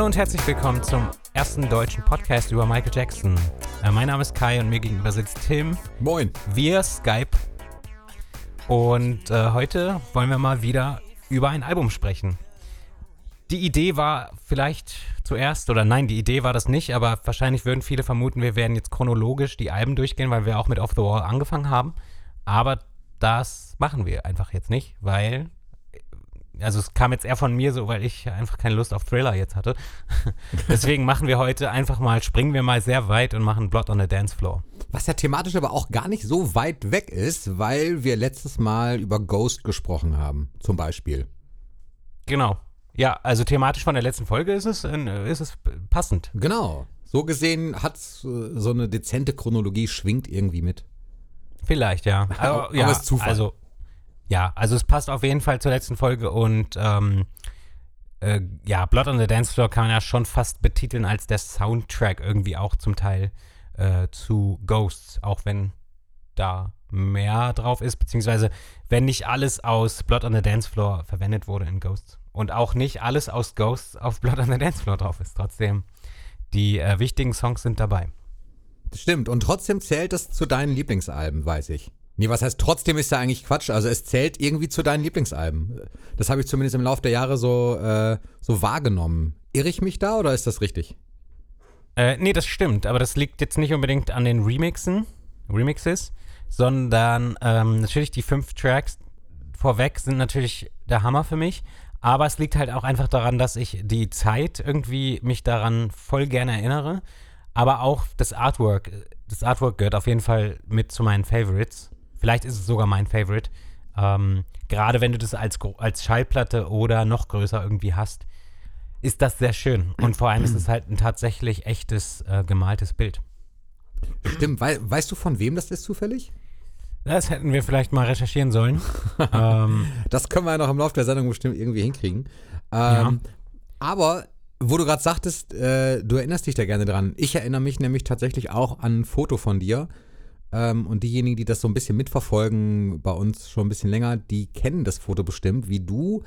Hallo und herzlich willkommen zum ersten deutschen Podcast über Michael Jackson. Äh, mein Name ist Kai und mir gegenüber sitzt Tim. Moin. via Skype. Und äh, heute wollen wir mal wieder über ein Album sprechen. Die Idee war vielleicht zuerst, oder nein, die Idee war das nicht, aber wahrscheinlich würden viele vermuten, wir werden jetzt chronologisch die Alben durchgehen, weil wir auch mit Off the Wall angefangen haben. Aber das machen wir einfach jetzt nicht, weil also es kam jetzt eher von mir so, weil ich einfach keine Lust auf Thriller jetzt hatte. Deswegen machen wir heute einfach mal, springen wir mal sehr weit und machen Blood on the Dance Floor. Was ja thematisch aber auch gar nicht so weit weg ist, weil wir letztes Mal über Ghost gesprochen haben, zum Beispiel. Genau. Ja, also thematisch von der letzten Folge ist es, äh, ist es passend. Genau. So gesehen hat so eine dezente Chronologie schwingt irgendwie mit. Vielleicht, ja. Aber, aber ja, ist Zufall. Also, ja, also es passt auf jeden Fall zur letzten Folge und ähm, äh, ja, Blood on the Dance Floor kann man ja schon fast betiteln als der Soundtrack irgendwie auch zum Teil äh, zu Ghosts, auch wenn da mehr drauf ist, beziehungsweise wenn nicht alles aus Blood on the Dance Floor verwendet wurde in Ghosts und auch nicht alles aus Ghosts auf Blood on the Dance Floor drauf ist. Trotzdem, die äh, wichtigen Songs sind dabei. Stimmt, und trotzdem zählt es zu deinen Lieblingsalben, weiß ich. Nee, was heißt trotzdem ist ja eigentlich Quatsch. Also es zählt irgendwie zu deinen Lieblingsalben. Das habe ich zumindest im Laufe der Jahre so, äh, so wahrgenommen. Irre ich mich da oder ist das richtig? Äh, nee, das stimmt, aber das liegt jetzt nicht unbedingt an den Remixen, Remixes, sondern ähm, natürlich die fünf Tracks vorweg sind natürlich der Hammer für mich. Aber es liegt halt auch einfach daran, dass ich die Zeit irgendwie mich daran voll gerne erinnere. Aber auch das Artwork. Das Artwork gehört auf jeden Fall mit zu meinen Favorites. Vielleicht ist es sogar mein Favorite. Ähm, Gerade wenn du das als, als Schallplatte oder noch größer irgendwie hast, ist das sehr schön. Und vor allem ist es halt ein tatsächlich echtes äh, gemaltes Bild. Stimmt. We weißt du, von wem das ist zufällig? Das hätten wir vielleicht mal recherchieren sollen. ähm, das können wir ja noch im Laufe der Sendung bestimmt irgendwie hinkriegen. Ähm, ja. Aber wo du gerade sagtest, äh, du erinnerst dich da gerne dran. Ich erinnere mich nämlich tatsächlich auch an ein Foto von dir. Ähm, und diejenigen, die das so ein bisschen mitverfolgen, bei uns schon ein bisschen länger, die kennen das Foto bestimmt, wie du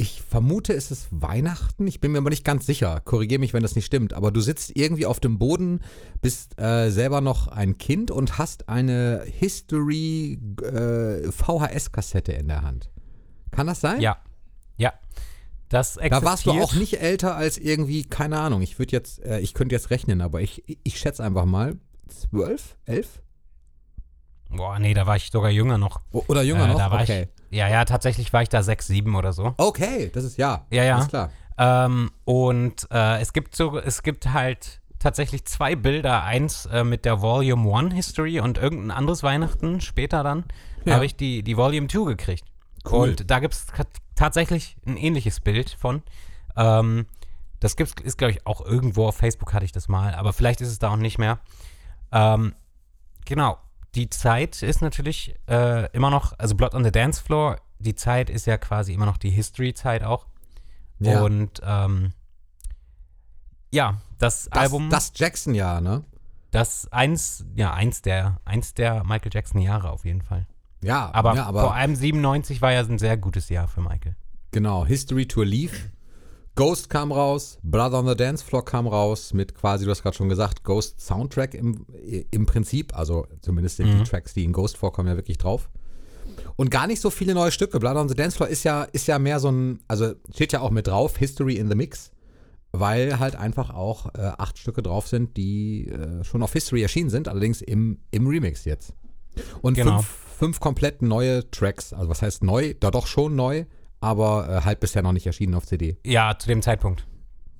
ich vermute, es ist Weihnachten. Ich bin mir aber nicht ganz sicher. Korrigiere mich, wenn das nicht stimmt. Aber du sitzt irgendwie auf dem Boden, bist äh, selber noch ein Kind und hast eine History äh, VHS-Kassette in der Hand. Kann das sein? Ja. Ja. Das existiert. Da warst du auch nicht älter als irgendwie, keine Ahnung. Ich würde jetzt, äh, ich könnte jetzt rechnen, aber ich, ich schätze einfach mal zwölf, elf? Boah, nee, da war ich sogar jünger noch. Oder jünger äh, noch? okay. Ich, ja, ja, tatsächlich war ich da sechs, sieben oder so. Okay, das ist ja. Ja, ja. Alles klar. Ähm, und äh, es gibt so, es gibt halt tatsächlich zwei Bilder. Eins äh, mit der Volume 1 History und irgendein anderes Weihnachten später dann ja. habe ich die, die Volume 2 gekriegt. Cool. Und da gibt es tatsächlich ein ähnliches Bild von. Ähm, das gibt's, ist, glaube ich, auch irgendwo auf Facebook hatte ich das mal, aber vielleicht ist es da auch nicht mehr. Ähm, genau die Zeit ist natürlich äh, immer noch, also Blood on the Dance Floor, die Zeit ist ja quasi immer noch die History-Zeit auch. Ja. Und ähm, ja, das, das Album. Das Jackson-Jahr, ne? Das eins, ja, eins der, eins der Michael Jackson-Jahre auf jeden Fall. Ja, aber, ja, aber vor allem 97 war ja ein sehr gutes Jahr für Michael. Genau, History to Leave Ghost kam raus, Brother on the Dance Floor kam raus mit quasi, du hast gerade schon gesagt, Ghost Soundtrack im, im Prinzip, also zumindest sind mhm. die Tracks, die in Ghost vorkommen, ja wirklich drauf. Und gar nicht so viele neue Stücke. Blood on the Dance Floor ist ja, ist ja mehr so ein, also steht ja auch mit drauf, History in the Mix, weil halt einfach auch äh, acht Stücke drauf sind, die äh, schon auf History erschienen sind, allerdings im, im Remix jetzt. Und genau. fünf, fünf komplett neue Tracks, also was heißt neu, da doch schon neu, aber äh, halt bisher noch nicht erschienen auf CD. Ja, zu dem Zeitpunkt.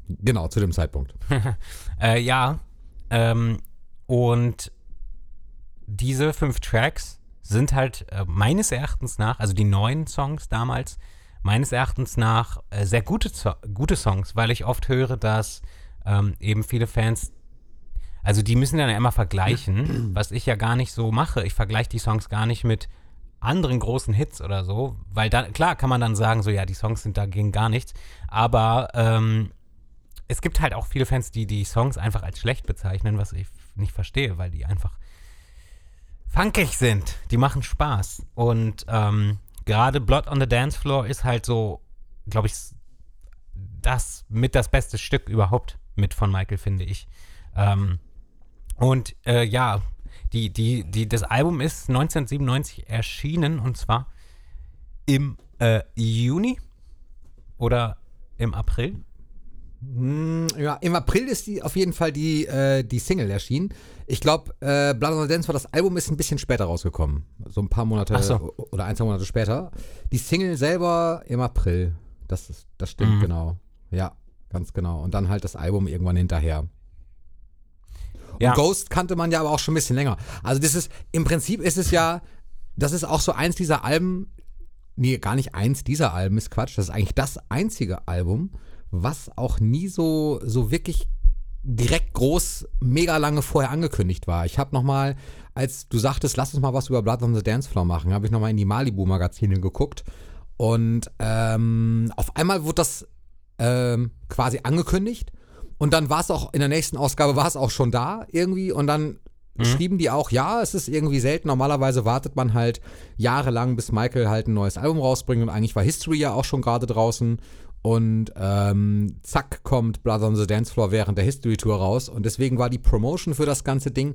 Genau, zu dem Zeitpunkt. äh, ja, ähm, und diese fünf Tracks sind halt äh, meines Erachtens nach, also die neuen Songs damals, meines Erachtens nach äh, sehr gute, gute Songs, weil ich oft höre, dass ähm, eben viele Fans, also die müssen dann ja immer vergleichen, was ich ja gar nicht so mache. Ich vergleiche die Songs gar nicht mit anderen großen Hits oder so, weil dann, klar kann man dann sagen, so ja, die Songs sind dagegen gar nichts, aber ähm, es gibt halt auch viele Fans, die die Songs einfach als schlecht bezeichnen, was ich nicht verstehe, weil die einfach funkig sind. Die machen Spaß. Und ähm, gerade Blood on the Dance Floor ist halt so, glaube ich, das mit das beste Stück überhaupt mit von Michael, finde ich. Ähm, und äh, ja, die, die, die, das Album ist 1997 erschienen und zwar im äh, Juni oder im April. Hm, ja, im April ist die auf jeden Fall die, äh, die Single erschienen. Ich glaube, äh, Blood on the Dance war das Album ist ein bisschen später rausgekommen. So ein paar Monate so. oder ein, zwei Monate später. Die Single selber im April. Das, ist, das stimmt, Mhm. genau. Ja, ganz genau. Und dann halt das Album irgendwann hinterher. Ja. Ghost kannte man ja aber auch schon ein bisschen länger. Also das ist, im Prinzip ist es ja, das ist auch so eins dieser Alben, nee, gar nicht eins dieser Alben, ist Quatsch, das ist eigentlich das einzige Album, was auch nie so, so wirklich direkt groß, mega lange vorher angekündigt war. Ich habe nochmal, als du sagtest, lass uns mal was über Blood on the Dance Floor machen, habe ich nochmal in die Malibu-Magazine geguckt und ähm, auf einmal wurde das ähm, quasi angekündigt und dann war es auch, in der nächsten Ausgabe war es auch schon da irgendwie. Und dann schrieben die auch, ja, es ist irgendwie selten. Normalerweise wartet man halt jahrelang, bis Michael halt ein neues Album rausbringt. Und eigentlich war History ja auch schon gerade draußen. Und ähm, zack kommt Blood on the Dance Floor während der History Tour raus. Und deswegen war die Promotion für das ganze Ding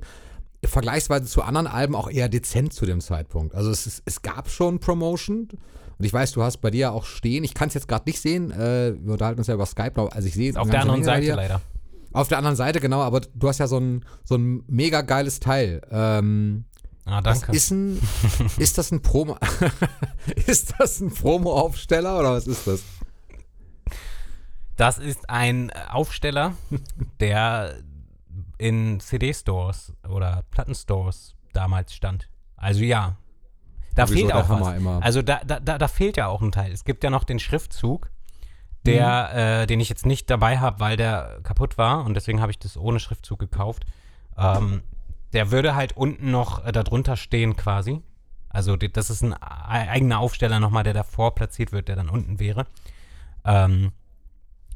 vergleichsweise zu anderen Alben auch eher dezent zu dem Zeitpunkt. Also es, es gab schon Promotion und ich weiß, du hast bei dir auch stehen. Ich kann es jetzt gerade nicht sehen. Äh, wir unterhalten uns ja über Skype. Also ich sehe Auf eine der anderen Seite leider. Auf der anderen Seite, genau, aber du hast ja so ein, so ein mega geiles Teil. Ähm, Ah, danke. ist ein, ist das ein Promo, ist das ein Promo-Aufsteller oder was ist das? Das ist ein Aufsteller, der in CD-Stores oder Plattenstores damals stand. Also ja. Da fehlt auch was. immer. Also da, da, da, fehlt ja auch ein Teil. Es gibt ja noch den Schriftzug, der, Mhm. äh, den ich jetzt nicht dabei habe, weil der kaputt war und deswegen habe ich das ohne Schriftzug gekauft. Ähm, der würde halt unten noch äh, darunter stehen quasi. Also das ist ein ei- eigener Aufsteller nochmal, der davor platziert wird, der dann unten wäre. Ähm,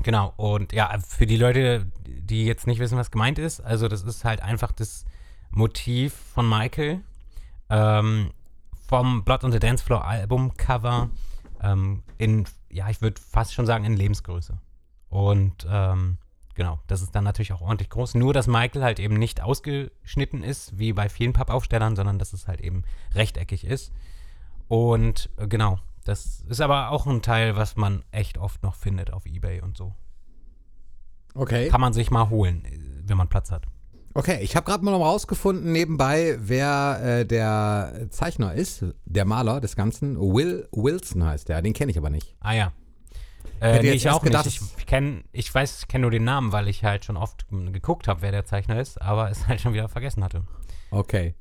genau, und ja, für die Leute, die jetzt nicht wissen, was gemeint ist, also das ist halt einfach das Motiv von Michael ähm, vom Blood on the Dance Floor Albumcover ähm, in, ja, ich würde fast schon sagen, in Lebensgröße. Und ähm, genau, das ist dann natürlich auch ordentlich groß. Nur, dass Michael halt eben nicht ausgeschnitten ist, wie bei vielen Pappaufstellern, sondern dass es halt eben rechteckig ist. Und äh, genau, das ist aber auch ein Teil, was man echt oft noch findet auf Ebay und so. Okay. Kann man sich mal holen, äh, wenn man Platz hat. Okay, ich habe gerade mal noch rausgefunden nebenbei, wer äh, der Zeichner ist, der Maler des Ganzen. Will Wilson heißt der, den kenne ich aber nicht. Ah ja. Hätte Äh, nee, ich auch gedacht, nicht. Ich, kenn, ich weiß, ich kenne nur den Namen, weil ich halt schon oft geguckt habe, wer der Zeichner ist, aber es halt schon wieder vergessen hatte. Okay.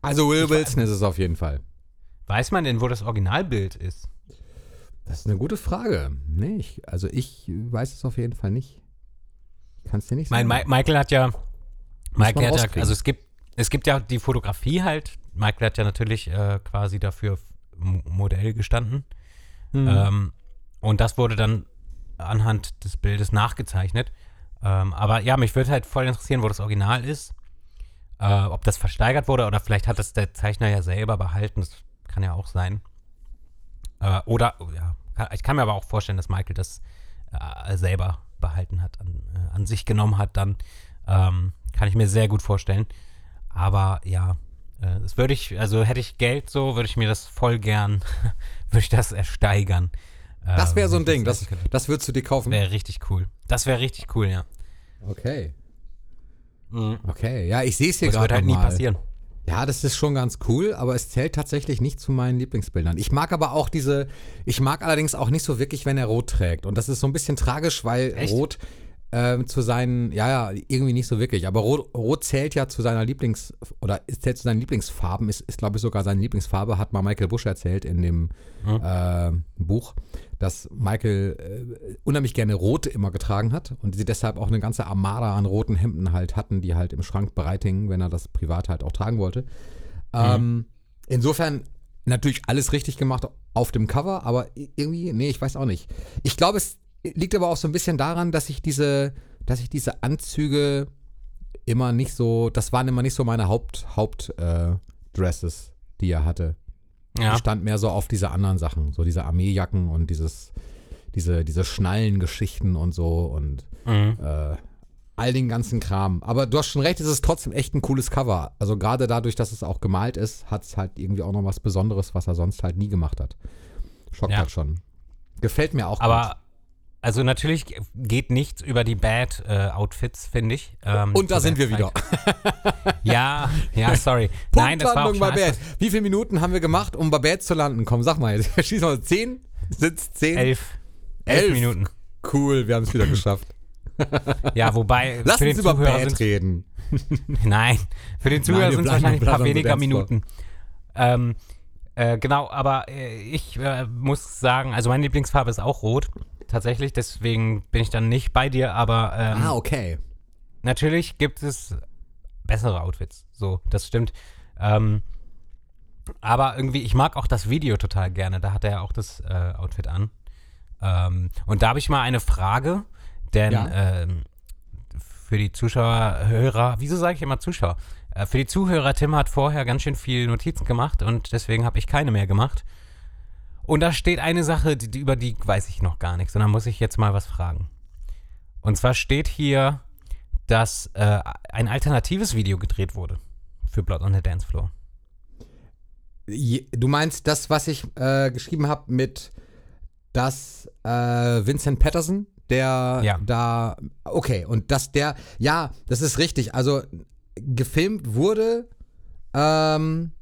Also Will Wilson ist es auf jeden Fall. Weiß man denn, wo das Originalbild ist? Das ist eine gute Frage. Nee, ich, also ich weiß es auf jeden Fall nicht. Kannst du nicht Mein, sagen. Mi- Michael hat ja, Michael hat ja, also es gibt, es gibt ja die Fotografie halt. Michael hat ja natürlich äh, quasi dafür Modell gestanden. Hm. Ähm, und das wurde dann anhand des Bildes nachgezeichnet. Ähm, aber ja, mich würde halt voll interessieren, wo das Original ist. Äh, ob das versteigert wurde oder vielleicht hat das der Zeichner ja selber behalten. Das kann ja auch sein. Äh, oder, ja, kann, ich kann mir aber auch vorstellen, dass Michael das äh, selber behalten hat, an, äh, an sich genommen hat dann. Ähm, kann ich mir sehr gut vorstellen. Aber ja, äh, das würde ich, also hätte ich Geld so, würde ich mir das voll gern, würde ich das ersteigern. das wäre so ein Ding, das, das würdest du dir kaufen. wäre richtig cool. Das wäre richtig cool, ja. Okay. Mhm. Okay, ja, ich sehe es hier Das gerade wird halt nie mal. passieren. Ja, das ist schon ganz cool, aber es zählt tatsächlich nicht zu meinen Lieblingsbildern. Ich mag aber auch diese, ich mag allerdings auch nicht so wirklich, wenn er rot trägt. Und das ist so ein bisschen tragisch, weil Echt? rot ähm, zu seinen, ja, ja, irgendwie nicht so wirklich. Aber rot, rot zählt ja zu seiner Lieblings- oder es zählt zu seinen Lieblingsfarben, ist, ist glaube ich sogar seine Lieblingsfarbe, hat mal Michael Bush erzählt in dem Mhm. äh, Buch, dass Michael äh, unheimlich gerne Rot immer getragen hat und sie deshalb auch eine ganze Armada an roten Hemden halt hatten, die halt im Schrank bereit hingen, wenn er das privat halt auch tragen wollte. Ähm, insofern natürlich alles richtig gemacht auf dem Cover, aber irgendwie, nee, ich weiß auch nicht. Ich glaube, es liegt aber auch so ein bisschen daran, dass ich diese, dass ich diese Anzüge immer nicht so, das waren immer nicht so meine Haupt, Haupt äh, die er hatte. Ja. Ich stand mehr so auf diese anderen Sachen, so diese Armeejacken und dieses, diese, diese Schnallengeschichten und so und Mhm. äh, all den ganzen Kram. Aber du hast schon recht, es ist trotzdem echt ein cooles Cover. Also gerade dadurch, dass es auch gemalt ist, hat es halt irgendwie auch noch was Besonderes, was er sonst halt nie gemacht hat. Schockt Ja. halt schon. Gefällt mir auch gut. Also natürlich geht nichts über die Bad-Outfits, finde ich. Ähm, Und da sind wir Bad wieder. Ja, ja, sorry. Nein, das war auch bei Bad. Wie viele Minuten haben wir gemacht, um bei Bad zu landen? Komm, sag mal jetzt. Schieß mal. Zehn? Sitzt zehn? elf, elf, Elf. Minuten. Cool, wir haben es wieder geschafft. Ja, wobei Lass uns über Zuhörer Bad sind reden. Nein, für den Zuhörer sind es wahrscheinlich ein paar weniger. Minuten. Ähm, äh, genau, aber äh, ich äh, muss sagen, also meine Lieblingsfarbe ist auch rot. Tatsächlich, deswegen bin ich dann nicht bei dir, aber ähm, Ah, okay. natürlich gibt es bessere Outfits. So, das stimmt. Ähm, aber irgendwie, ich mag auch das Video total gerne. Da hat er ja auch das äh, Outfit an. Ähm, und da habe ich mal eine Frage, denn Ja. ähm, für die Zuschauer, Hörer, wieso sage ich immer Zuschauer? Äh, für die Zuhörer, Tim hat vorher ganz schön viel Notizen gemacht und deswegen habe ich keine mehr gemacht. Und da steht eine Sache, die, die, über die weiß ich noch gar nichts, und da muss ich jetzt mal was fragen. Und zwar steht hier, dass äh, ein alternatives Video gedreht wurde für Blood on the Dance Floor. Du meinst das, was ich äh, geschrieben habe mit das äh, Vincent Patterson, der Ja. da. Okay, und dass der. Ja, das ist richtig. Also gefilmt wurde. Ähm,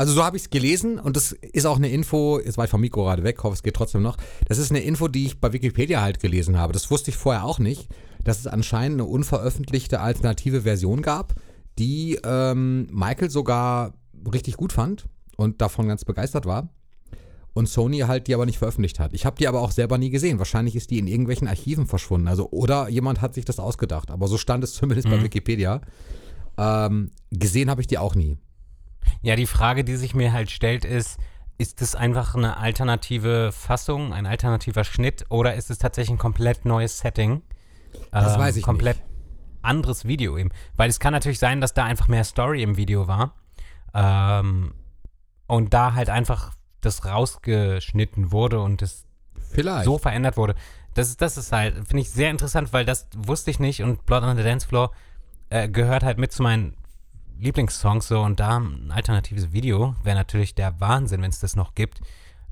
also so habe ich es gelesen und das ist auch eine Info, jetzt war ich vom Mikro gerade weg, hoffe es geht trotzdem noch. Das ist eine Info, die ich bei Wikipedia halt gelesen habe. Das wusste ich vorher auch nicht, dass es anscheinend eine unveröffentlichte alternative Version gab, die ähm, Michael sogar richtig gut fand und davon ganz begeistert war. Und Sony halt die aber nicht veröffentlicht hat. Ich habe die aber auch selber nie gesehen. Wahrscheinlich ist die in irgendwelchen Archiven verschwunden. Also, oder jemand hat sich das ausgedacht. Aber so stand es zumindest bei Mhm. Wikipedia. Ähm, gesehen habe ich die auch nie. Ja, die Frage, die sich mir halt stellt, ist, ist es einfach eine alternative Fassung, ein alternativer Schnitt oder ist es tatsächlich ein komplett neues Setting? Das Ähm, weiß ich komplett nicht. anderes Video eben. Weil es kann natürlich sein, dass da einfach mehr Story im Video war. Ähm, und da halt einfach das rausgeschnitten wurde und es Vielleicht. so verändert wurde. Das ist, das ist halt, finde ich sehr interessant, weil das wusste ich nicht und Blood on the Dance Floor äh, gehört halt mit zu meinen Lieblingssongs so und da ein alternatives Video wäre natürlich der Wahnsinn, wenn es das noch gibt.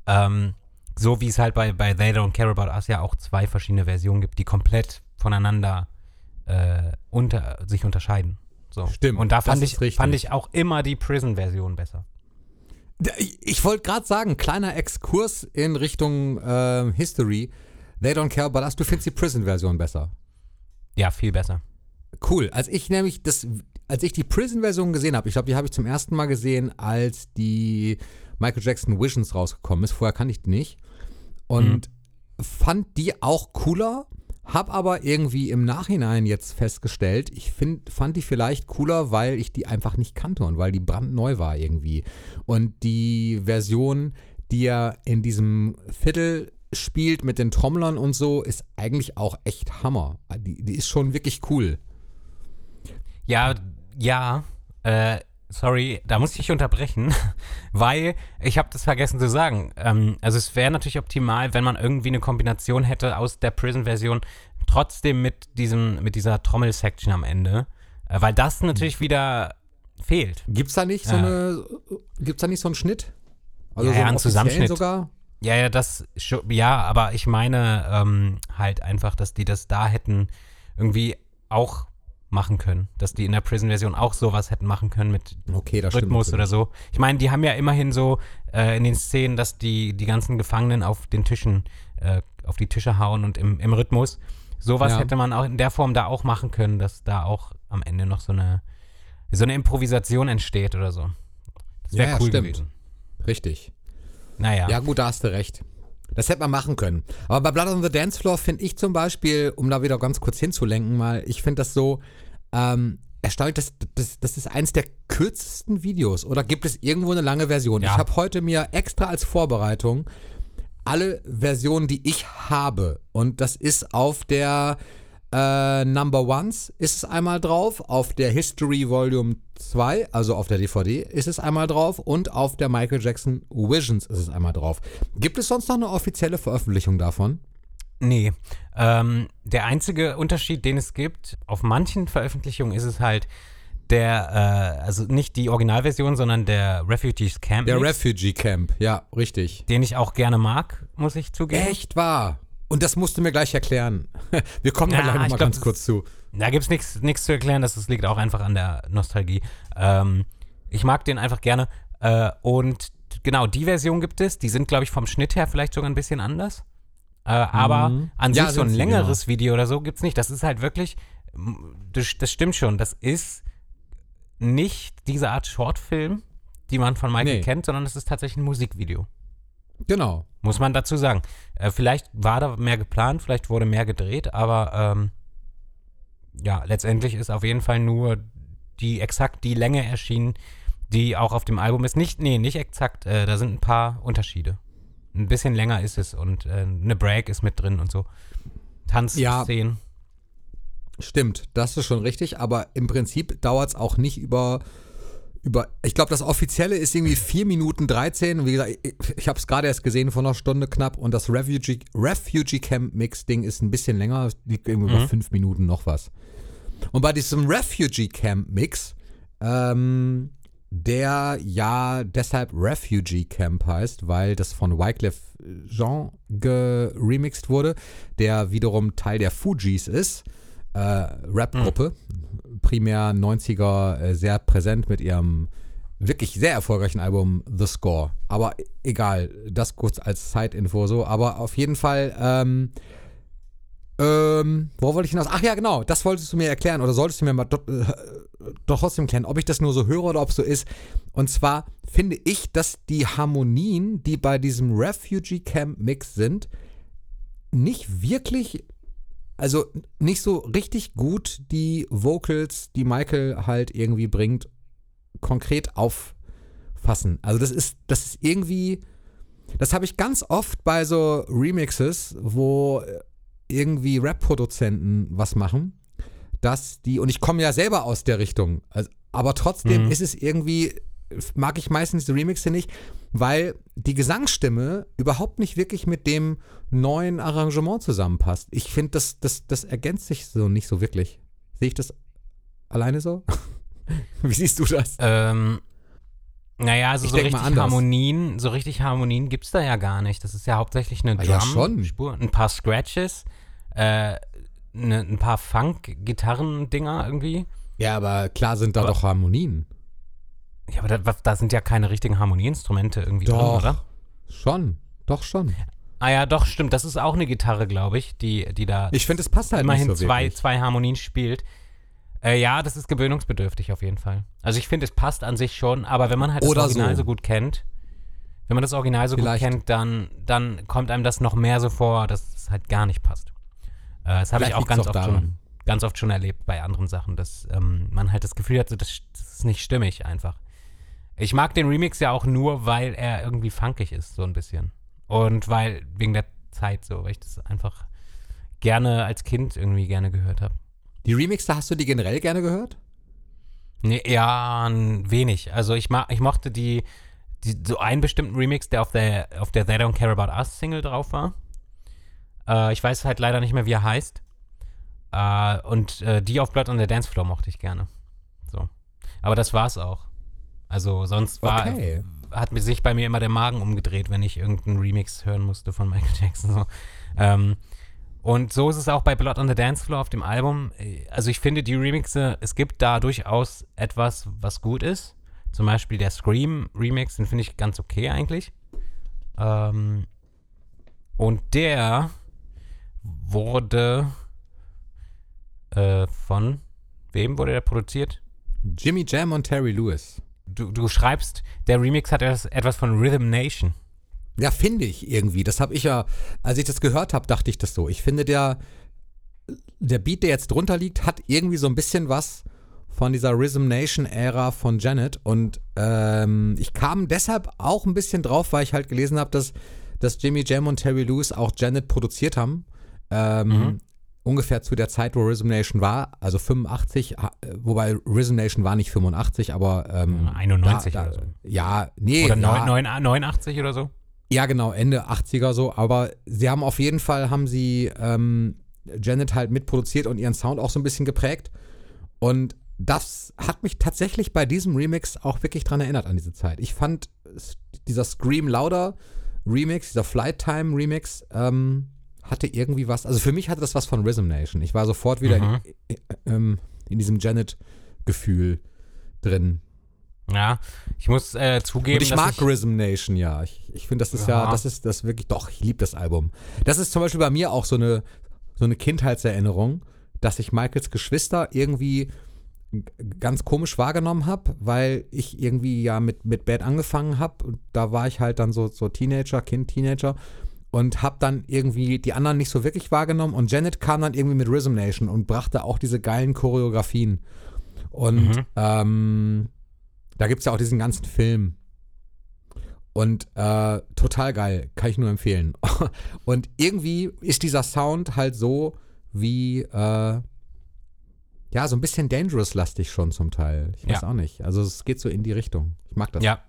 Ähm, so wie es halt bei, bei They Don't Care About Us ja auch zwei verschiedene Versionen gibt, die komplett voneinander äh, unter, sich unterscheiden. So. Stimmt, Und da fand ich, richtig. fand ich auch immer die Prison-Version besser. Ich, wollte gerade sagen, kleiner Exkurs in Richtung ähm, History. They don't care about us. Du findest die Prison-Version besser. Ja, viel besser. Cool. Als ich nämlich das, als ich die Prison-Version gesehen habe, ich glaube, die habe ich zum ersten Mal gesehen, als die Michael Jackson Visions rausgekommen ist. Vorher kannte ich die nicht. Und fand die auch cooler, hab aber irgendwie im Nachhinein jetzt festgestellt, ich find, fand die vielleicht cooler, weil ich die einfach nicht kannte und weil die brandneu war irgendwie. Und die Version, die er in diesem Viertel spielt mit den Trommlern und so, ist eigentlich auch echt Hammer. Die, die ist schon wirklich cool. Ja, ja, äh, sorry, da muss ich unterbrechen, weil ich habe das vergessen zu sagen. Ähm, also es wäre natürlich optimal, wenn man irgendwie eine Kombination hätte aus der Prison-Version, trotzdem mit diesem, mit dieser Trommel-Section am Ende, äh, weil das natürlich wieder fehlt. Gibt's da nicht so Ja. eine, gibt's da nicht so einen Schnitt? Also Ja, so ja, einen einen offiziellen Zusammenschnitt. sogar? Ja, ja, das, ja, aber ich meine ähm, halt einfach, dass die das da hätten irgendwie auch machen können, dass die in der Prison-Version auch sowas hätten machen können mit Okay. Rhythmus oder so. Ich meine, die haben ja immerhin so äh, in den Szenen, dass die, die ganzen Gefangenen auf den Tischen, äh, auf die Tische hauen und im, im Rhythmus. Sowas Ja. hätte man auch in der Form da auch machen können, dass da auch am Ende noch so eine, so eine Improvisation entsteht oder so. Das wäre ja, cool stimmt. gewesen. Richtig. Naja. Ja, gut, da hast du recht. Das hätte man machen können. Aber bei Blood on the Dance Floor finde ich zum Beispiel, um da wieder ganz kurz hinzulenken, mal, ich finde das so ähm, erstaunlich, das, das, das ist eins der kürzesten Videos. Oder gibt es irgendwo eine lange Version? Ja. Ich habe heute mir extra als Vorbereitung alle Versionen, die ich habe, und das ist auf der äh, Number Ones ist es einmal drauf, auf der History Volume 2, also auf der DVD ist es einmal drauf und auf der Michael Jackson Visions ist es einmal drauf. Gibt es sonst noch eine offizielle Veröffentlichung davon? Nee. Ähm, der einzige Unterschied, den es gibt, auf manchen Veröffentlichungen ist es halt der, äh, also nicht die Originalversion, sondern der Refugees Camp. Der Mix, Refugee Camp, ja, richtig. den ich auch gerne mag, muss ich zugeben. Echt wahr. Und das musst du mir gleich erklären. Wir kommen da Ja, gleich noch ich mal glaub, ganz das- kurz zu. Da gibt es nichts zu erklären, das, das liegt auch einfach an der Nostalgie. Ähm, ich mag den einfach gerne. Äh, und genau, die Version gibt es. Die sind, glaube ich, vom Schnitt her vielleicht sogar ein bisschen anders. Äh, aber Mhm. an Ja, sich so ein sie, längeres Video oder so gibt es nicht. Das ist halt wirklich, m, das, das stimmt schon, das ist nicht diese Art Shortfilm, die man von Michael Nee. kennt, sondern es ist tatsächlich ein Musikvideo. Genau. Muss man dazu sagen. Äh, vielleicht war da mehr geplant, vielleicht wurde mehr gedreht, aber ähm, ja, letztendlich ist auf jeden Fall nur die exakt die Länge erschienen, die auch auf dem Album ist. Nicht, nee, nicht exakt, äh, da sind ein paar Unterschiede. Ein bisschen länger ist es und äh, eine Break ist mit drin und so. Tanzszenen. Stimmt, das ist schon richtig, aber im Prinzip dauert es auch nicht über, über ich glaube, das Offizielle ist irgendwie 4 Minuten 13. Wie gesagt, ich, ich habe es gerade erst gesehen vor einer Stunde knapp und das Refugee, Refugee Camp Mix Ding ist ein bisschen länger, liegt irgendwie über 5 Minuten noch was. Und bei diesem Refugee Camp Mix, ähm, der ja deshalb Refugee Camp heißt, weil das von Wyclef Jean geremixed wurde, der wiederum Teil der Fugees ist, äh, Rap-Gruppe, primär 90er, äh, sehr präsent mit ihrem wirklich sehr erfolgreichen Album The Score. Aber egal, das kurz als Side-Info so. Aber auf jeden Fall, ähm, ähm, wo wollte ich hinaus? Ach ja, genau, das wolltest du mir erklären oder solltest du mir mal do, äh, doch trotzdem klären, ob ich das nur so höre oder ob es so ist. Und zwar finde ich, dass die Harmonien, die bei diesem Refugee Camp Mix sind, nicht wirklich, also nicht so richtig gut die Vocals, die Michael halt irgendwie bringt, konkret auffassen. Also das ist, das ist irgendwie, das habe ich ganz oft bei so Remixes, wo irgendwie Rap-Produzenten was machen, dass die, und ich komme ja selber aus der Richtung, also, aber trotzdem Mhm. ist es irgendwie, mag ich meistens die Remixe nicht, weil die Gesangsstimme überhaupt nicht wirklich mit dem neuen Arrangement zusammenpasst. Ich finde, das, das, das ergänzt sich so nicht so wirklich. Sehe ich das alleine so? Wie siehst du das? Ähm, naja, also Ich so richtig. Harmonien, so richtig Harmonien gibt es da ja gar nicht. Das ist ja hauptsächlich eine Ah ja. Drum-Spur, ein paar Scratches, äh, ne, ein paar Funk-Gitarren-Dinger irgendwie. Ja, aber klar sind da Aber- doch Harmonien. Ja, aber da, da sind ja keine richtigen Harmonieinstrumente irgendwie drin, Doch. oder? Schon. Doch schon. Ah ja, doch, stimmt. Das ist auch eine Gitarre, glaube ich, die, die da Ich finde, es passt halt immerhin nicht so zwei, wirklich. zwei Harmonien spielt. Äh, ja, das ist gewöhnungsbedürftig auf jeden Fall. Also ich finde, es passt an sich schon, aber wenn man halt Oder das Original so. so. gut kennt, wenn man das Original so Vielleicht. gut kennt, dann, dann kommt einem das noch mehr so vor, dass es halt gar nicht passt. Äh, das habe ich auch ganz oft, daran. schon, ganz oft schon erlebt bei anderen Sachen, dass ähm, man halt das Gefühl hat, so, das, das ist nicht stimmig einfach. Ich mag den Remix ja auch nur, weil er irgendwie funkig ist, so ein bisschen. Und weil, wegen der Zeit so, weil ich das einfach gerne als Kind irgendwie gerne gehört habe. Die Remixe, hast du die generell gerne gehört? Nee, ja, ein wenig. Also ich, ma ich mochte die, die, so einen bestimmten Remix, der auf der, auf der They Don't Care About Us Single drauf war. Äh, ich weiß halt leider nicht mehr, wie er heißt. Äh, und äh, die auf Blood on the Dance Floor mochte ich gerne. So. Aber das war's auch. Also sonst war, Okay. hat sich bei mir immer der Magen umgedreht, wenn ich irgendeinen Remix hören musste von Michael Jackson. So. Ähm, und so ist es auch bei Blood on the Dance Floor auf dem Album. Also ich finde die Remixe, es gibt da durchaus etwas, was gut ist. Zum Beispiel der Scream Remix, den finde ich ganz okay eigentlich. Ähm, und der wurde äh, von wem wurde der produziert? Jimmy Jam und Terry Lewis. Du, du schreibst, der Remix hat etwas, etwas von Rhythm Nation. Ja, finde ich irgendwie. Das habe ich ja, als ich das gehört habe, dachte ich das so. Ich finde, der, der Beat, der jetzt drunter liegt, hat irgendwie so ein bisschen was von dieser Rhythm Nation-Ära von Janet. Und ähm, ich kam deshalb auch ein bisschen drauf, weil ich halt gelesen habe, dass, dass Jimmy Jam und Terry Lewis auch Janet produziert haben. Ähm, Mhm. Ungefähr zu der Zeit, wo Rhythm Nation war, also 85, ha- wobei Rhythm Nation war nicht 85, aber ähm, 91 da, da, oder so. Ja, nee. Oder ja, neun- neun- 89 oder so. Ja, genau, Ende 80er so, aber sie haben auf jeden Fall, haben sie ähm, Janet halt mitproduziert und ihren Sound auch so ein bisschen geprägt. Und das hat mich tatsächlich bei diesem Remix auch wirklich dran erinnert an diese Zeit. Ich fand dieser Scream Louder Remix, dieser Flight Time Remix, ähm, hatte irgendwie was, also für mich hatte das was von Rhythm Nation. Ich war sofort wieder Mhm. in, in, in diesem Janet-Gefühl drin. Ja, ich muss äh, zugeben, Und ich mag ich, Rhythm Nation, ja. Ich, ich finde, das ist ja. Ja. das ist das wirklich, doch, ich liebe das Album. Das ist zum Beispiel bei mir auch so eine, so eine Kindheitserinnerung, dass ich Michaels Geschwister irgendwie ganz komisch wahrgenommen habe, weil ich irgendwie ja mit, mit Bad angefangen habe und da war ich halt dann so, so Teenager, Kind, Teenager und habe dann irgendwie die anderen nicht so wirklich wahrgenommen und Janet kam dann irgendwie mit Rhythm Nation und brachte auch diese geilen Choreografien und Mhm. ähm, da gibt es ja auch diesen ganzen Film und äh, total geil, kann ich nur empfehlen. Und irgendwie ist dieser Sound halt so wie, äh, ja, so ein bisschen Dangerous-lastig schon zum Teil. Ich weiß Ja. auch nicht. Also es geht so in die Richtung. Ich mag das. Ja.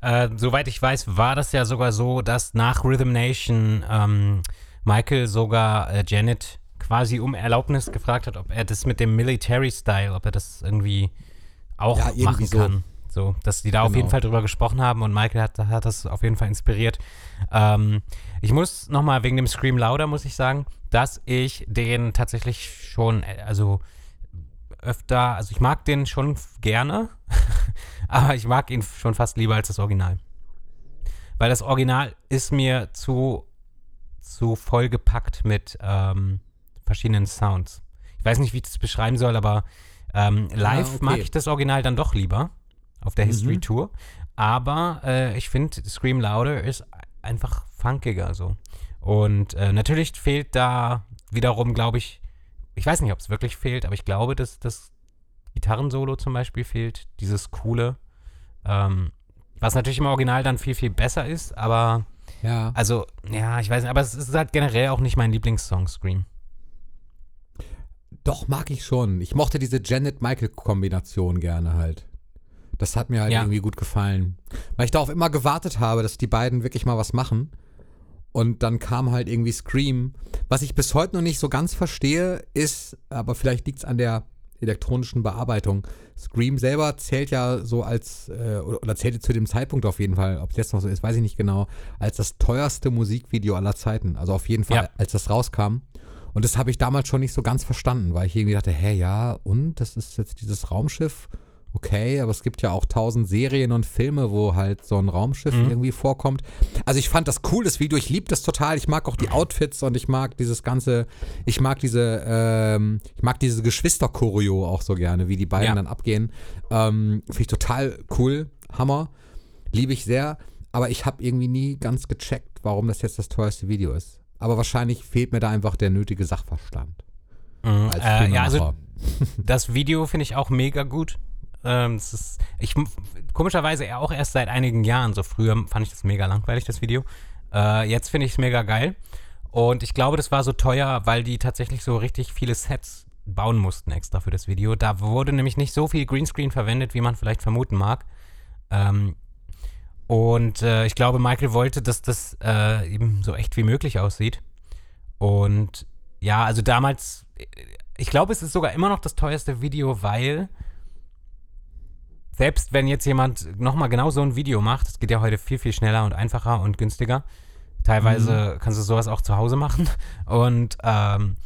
Äh, soweit ich weiß, war das ja sogar so, dass nach Rhythm Nation ähm, Michael sogar äh, Janet quasi um Erlaubnis gefragt hat, ob er das mit dem Military Style, ob er das irgendwie auch Ja, machen so. kann. So, dass die da auf Genau. jeden Fall drüber gesprochen haben und Michael hat, hat das auf jeden Fall inspiriert. Ähm, ich muss nochmal wegen dem Scream Louder, muss ich sagen, dass ich den tatsächlich schon, äh, also öfter, also ich mag den schon gerne, aber ich mag ihn schon fast lieber als das Original. Weil das Original ist mir zu, zu vollgepackt mit ähm, verschiedenen Sounds. Ich weiß nicht, wie ich das beschreiben soll, aber ähm, live okay. mag ich das Original dann doch lieber auf der History Mhm. Tour. Aber äh, ich finde, Scream Louder ist einfach funkiger so. Und äh, natürlich fehlt da wiederum, glaube ich, ich weiß nicht, ob es wirklich fehlt, aber ich glaube, dass das Gitarrensolo zum Beispiel fehlt, dieses coole, ähm, was natürlich im Original dann viel, viel besser ist, aber Ja. also, ja, ich weiß nicht, aber es ist halt generell auch nicht mein Lieblingssong, Scream. Doch, mag ich schon. Ich mochte diese Janet-Michael-Kombination gerne halt. Das hat mir halt Ja. irgendwie gut gefallen. Weil ich darauf immer gewartet habe, dass die beiden wirklich mal was machen. Und dann kam halt irgendwie Scream. Was ich bis heute noch nicht so ganz verstehe, ist, aber vielleicht liegt es an der elektronischen Bearbeitung. Scream selber zählt ja so als, äh, oder, oder zählte zu dem Zeitpunkt auf jeden Fall, ob es jetzt noch so ist, weiß ich nicht genau, als das teuerste Musikvideo aller Zeiten. Also auf jeden Fall, Ja. als das rauskam. Und das habe ich damals schon nicht so ganz verstanden, weil ich irgendwie dachte, hä, ja, und das ist jetzt dieses Raumschiff. Okay, aber es gibt ja auch tausend Serien und Filme, wo halt so ein Raumschiff Mhm. irgendwie vorkommt. Also ich fand das cool, das Video. Ich liebe das total. Ich mag auch die Outfits und ich mag dieses ganze, ich mag diese, ähm, ich mag diese Geschwister-Choreo auch so gerne, wie die beiden Ja. dann abgehen. Ähm, Finde ich total cool. Hammer. Liebe ich sehr. Aber ich habe irgendwie nie ganz gecheckt, warum das jetzt das teuerste Video ist. Aber wahrscheinlich fehlt mir da einfach der nötige Sachverstand. Mhm. Als Äh, ja, also das Video finde ich auch mega gut. Ähm, es ist, ich komischerweise auch erst seit einigen Jahren. So früher fand ich das mega langweilig, das Video. Äh, jetzt finde ich es mega geil. Und ich glaube, das war so teuer, weil die tatsächlich so richtig viele Sets bauen mussten extra für das Video. Da wurde nämlich nicht so viel Greenscreen verwendet, wie man vielleicht vermuten mag. Ähm, und äh, ich glaube, Michael wollte, dass das äh, eben so echt wie möglich aussieht. Und ja, also damals, ich glaube, es ist sogar immer noch das teuerste Video, weil selbst wenn jetzt jemand nochmal genau so ein Video macht, es geht ja heute viel, viel schneller und einfacher und günstiger. Teilweise kannst du sowas auch zu Hause machen. Und ähm,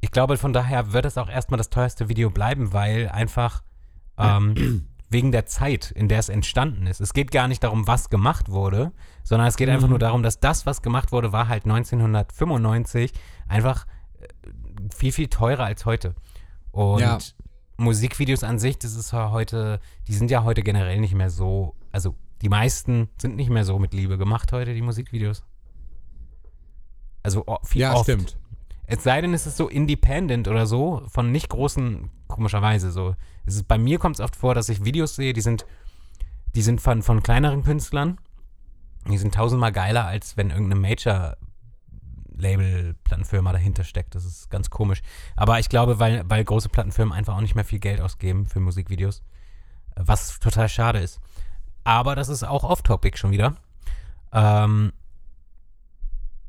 ich glaube, von daher wird es auch erstmal das teuerste Video bleiben, weil einfach ähm, wegen der Zeit, in der es entstanden ist. Es geht gar nicht darum, was gemacht wurde, sondern es geht einfach nur darum, dass das, was gemacht wurde, war halt 1995 einfach äh, viel, viel teurer als heute. Und Ja. Musikvideos an sich, das ist ja heute, die sind ja heute generell nicht mehr so, also die meisten sind nicht mehr so mit Liebe gemacht heute, die Musikvideos. Also viel Ja, oft. stimmt. Es sei denn, es ist so independent oder so, von nicht großen, komischerweise so. Es ist, bei mir kommt es oft vor, dass ich Videos sehe, die sind, die sind von, von kleineren Künstlern. Die sind tausendmal geiler, als wenn irgendeine Major-Label-Plattenfirma dahinter steckt. Das ist ganz komisch. Aber ich glaube, weil, weil große Plattenfirmen einfach auch nicht mehr viel Geld ausgeben für Musikvideos, was total schade ist. Aber das ist auch off-topic schon wieder. Ähm,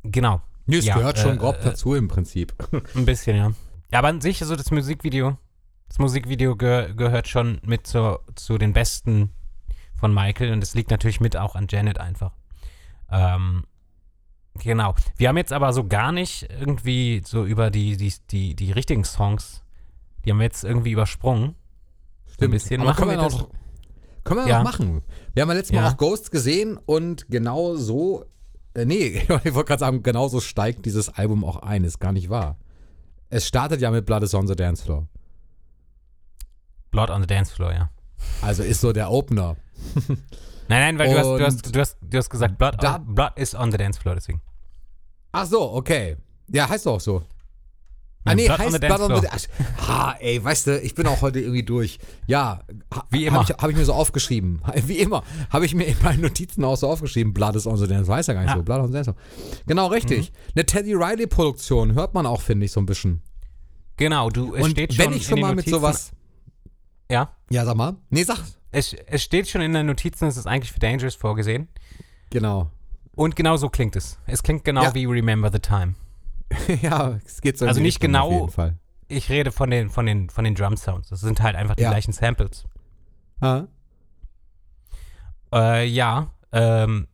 genau. Nee, es Ja, gehört schon äh, grob äh, dazu im Prinzip. Ein bisschen, ja. Ja, aber an sich, so das Musikvideo, das Musikvideo ge gehört schon mit zu, zu den besten von Michael und es liegt natürlich mit auch an Janet einfach. Ähm, genau. Wir haben jetzt aber so gar nicht irgendwie so über die, die, die, die richtigen Songs, die haben wir jetzt irgendwie übersprungen. So ein bisschen. Aber können wir, das? noch, können wir Ja. noch machen. Wir haben ja letztes Mal Ja. auch Ghosts gesehen und genau so, äh, nee, ich wollte gerade sagen, genau so steigt dieses Album auch ein. Ist gar nicht wahr. Es startet ja mit Blood is on the Dance Floor. Blood on the Dance Floor, ja. Also ist so der Opener. Nein, nein, weil du hast, du, hast, du, hast, du hast gesagt, Blood, da- on, Blood is on the Dance Floor, deswegen. Ach so, okay. Ja, heißt doch auch so. Ah, nee, Blood heißt Blood on the Dance Ha, ey, weißt du, ich bin auch heute irgendwie durch. Ja, ha, Wie immer. Habe ich, hab ich mir so aufgeschrieben. Wie immer. Habe ich mir in meinen Notizen auch so aufgeschrieben. Blood is on the Dance. Weiß ja gar nicht Ja. so. Blood on the Dance. Genau, richtig. Eine Teddy Riley-Produktion hört man auch, finde ich, so ein bisschen. Genau, du, es Und steht wenn schon ich in schon mal mit sowas. Ja, Ja, sag mal. Nee, sag. es, es steht schon in den Notizen, es ist eigentlich für Dangerous vorgesehen. Genau. Und genau so klingt es. Es klingt genau Ja. wie Remember the Time. ja, es geht so Also nicht Richtung genau-. Ich rede von den, von den, von den Drum Sounds. Das sind halt einfach die Ja. gleichen Samples. Ah, Äh, ja, ähm,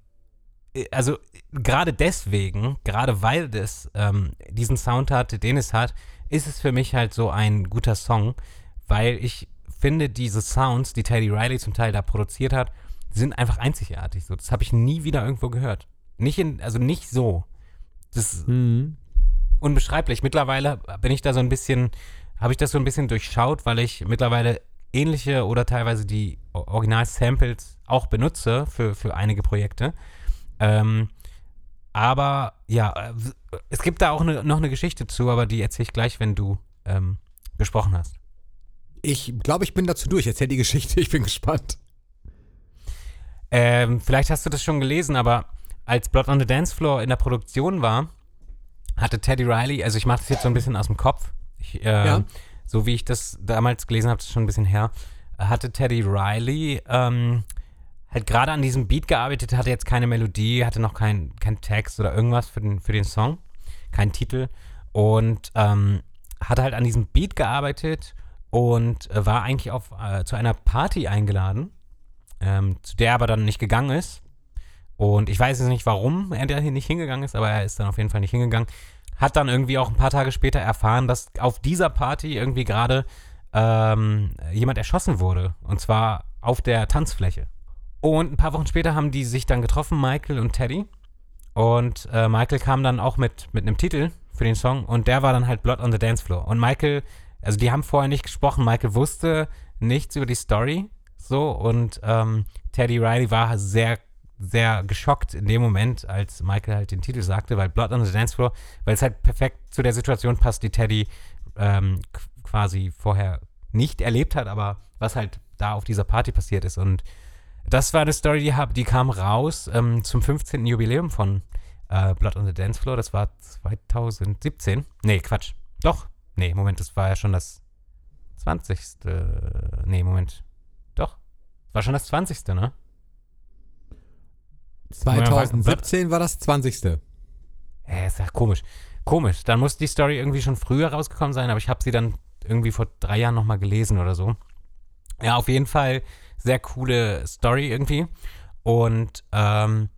äh, also gerade deswegen, gerade weil das ähm, diesen Sound hat, den es hat, ist es für mich halt so ein guter Song, weil ich finde, diese Sounds, die Teddy Riley zum Teil da produziert hat, sind einfach einzigartig. So, das habe ich nie wieder irgendwo gehört. Nicht in, also nicht so. Das ist mhm. unbeschreiblich. Mittlerweile bin ich da so ein bisschen, habe ich das so ein bisschen durchschaut, weil ich mittlerweile ähnliche oder teilweise die Original-Samples auch benutze für, für einige Projekte. Ähm, aber ja, es gibt da auch ne, noch eine Geschichte zu, aber die erzähle ich gleich, wenn du ähm, gesprochen hast. Ich glaube, ich bin dazu durch. Erzähl die Geschichte. Ich bin gespannt. Ähm, vielleicht hast du das schon gelesen, aber als Blood on the Dance Floor in der Produktion war, hatte Teddy Riley, also ich mache das jetzt so ein bisschen aus dem Kopf, ich, äh, Ja. so wie ich das damals gelesen habe, das ist schon ein bisschen her, hatte Teddy Riley ähm, halt gerade an diesem Beat gearbeitet, hatte jetzt keine Melodie, hatte noch keinen kein Text oder irgendwas für den, für den Song, keinen Titel und ähm, hatte halt an diesem Beat gearbeitet und äh, war eigentlich auf, äh, zu einer Party eingeladen, ähm, zu der er aber dann nicht gegangen ist. Und ich weiß jetzt nicht, warum er da nicht hingegangen ist, aber er ist dann auf jeden Fall nicht hingegangen. Hat dann irgendwie auch ein paar Tage später erfahren, dass auf dieser Party irgendwie gerade ähm, jemand erschossen wurde. Und zwar auf der Tanzfläche. Und ein paar Wochen später haben die sich dann getroffen, Michael und Teddy. Und äh, Michael kam dann auch mit, mit einem Titel für den Song und der war dann halt Blood on the Dance Floor. Und Michael, also die haben vorher nicht gesprochen, Michael wusste nichts über die Story. So, und ähm, Teddy Riley war sehr, sehr geschockt in dem Moment, als Michael halt den Titel sagte, weil Blood on the Dance Floor, weil es halt perfekt zu der Situation passt, die Teddy ähm, qu- quasi vorher nicht erlebt hat, aber was halt da auf dieser Party passiert ist. Und das war eine Story, die, hab, die kam raus ähm, zum 15. Jubiläum von äh, Blood on the Dance Floor. Das war 2017. Nee, Quatsch. Doch. Nee, Moment, das war ja schon das 20. Nee, Moment. Doch. War schon das 20. ne? 2017 war das 20. Ja, ist ja komisch. Komisch. Dann muss die Story irgendwie schon früher rausgekommen sein, aber ich habe sie dann irgendwie vor drei Jahren nochmal gelesen oder so. Ja, auf jeden Fall sehr coole Story irgendwie. Und ähm,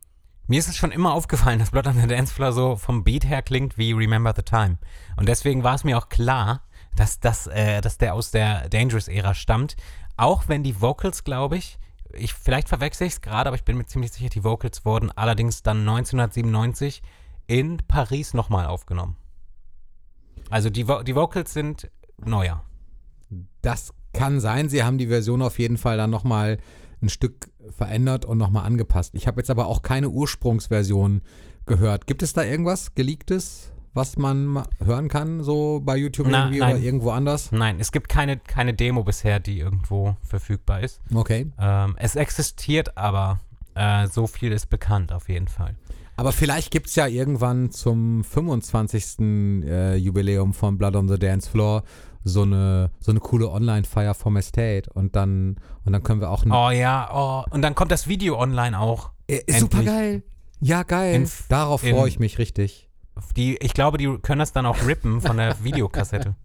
mir ist es schon immer aufgefallen, dass Blood on the Dance Floor so vom Beat her klingt wie Remember the Time. Und deswegen war es mir auch klar, dass, das, äh, dass der aus der Dangerous-Ära stammt. Auch wenn die Vocals, glaube ich, ich vielleicht verwechsel ich es gerade, aber ich bin mir ziemlich sicher, die Vocals wurden allerdings dann 1997 in Paris nochmal aufgenommen. Also die, Vo die Vocals sind neuer. Das kann sein. Sie haben die Version auf jeden Fall dann nochmal ein Stück verändert und nochmal angepasst. Ich habe jetzt aber auch keine Ursprungsversion gehört. Gibt es da irgendwas geleaktes, was man ma- hören kann, so bei YouTube Na, irgendwie nein. oder irgendwo anders? Nein, es gibt keine, keine Demo bisher, die irgendwo verfügbar ist. Okay. Ähm, es existiert aber, äh, so viel ist bekannt auf jeden Fall. Aber vielleicht gibt es ja irgendwann zum 25. Äh, Jubiläum von Blood on the Dance Floor so eine, so eine coole Online-Feier vom Estate und dann, und dann können wir auch Oh ja, oh, und dann kommt das Video online auch. Äh, super geil. Ja, geil. In- Darauf freue ich mich richtig. Die, ich glaube, die können das dann auch rippen von der Videokassette.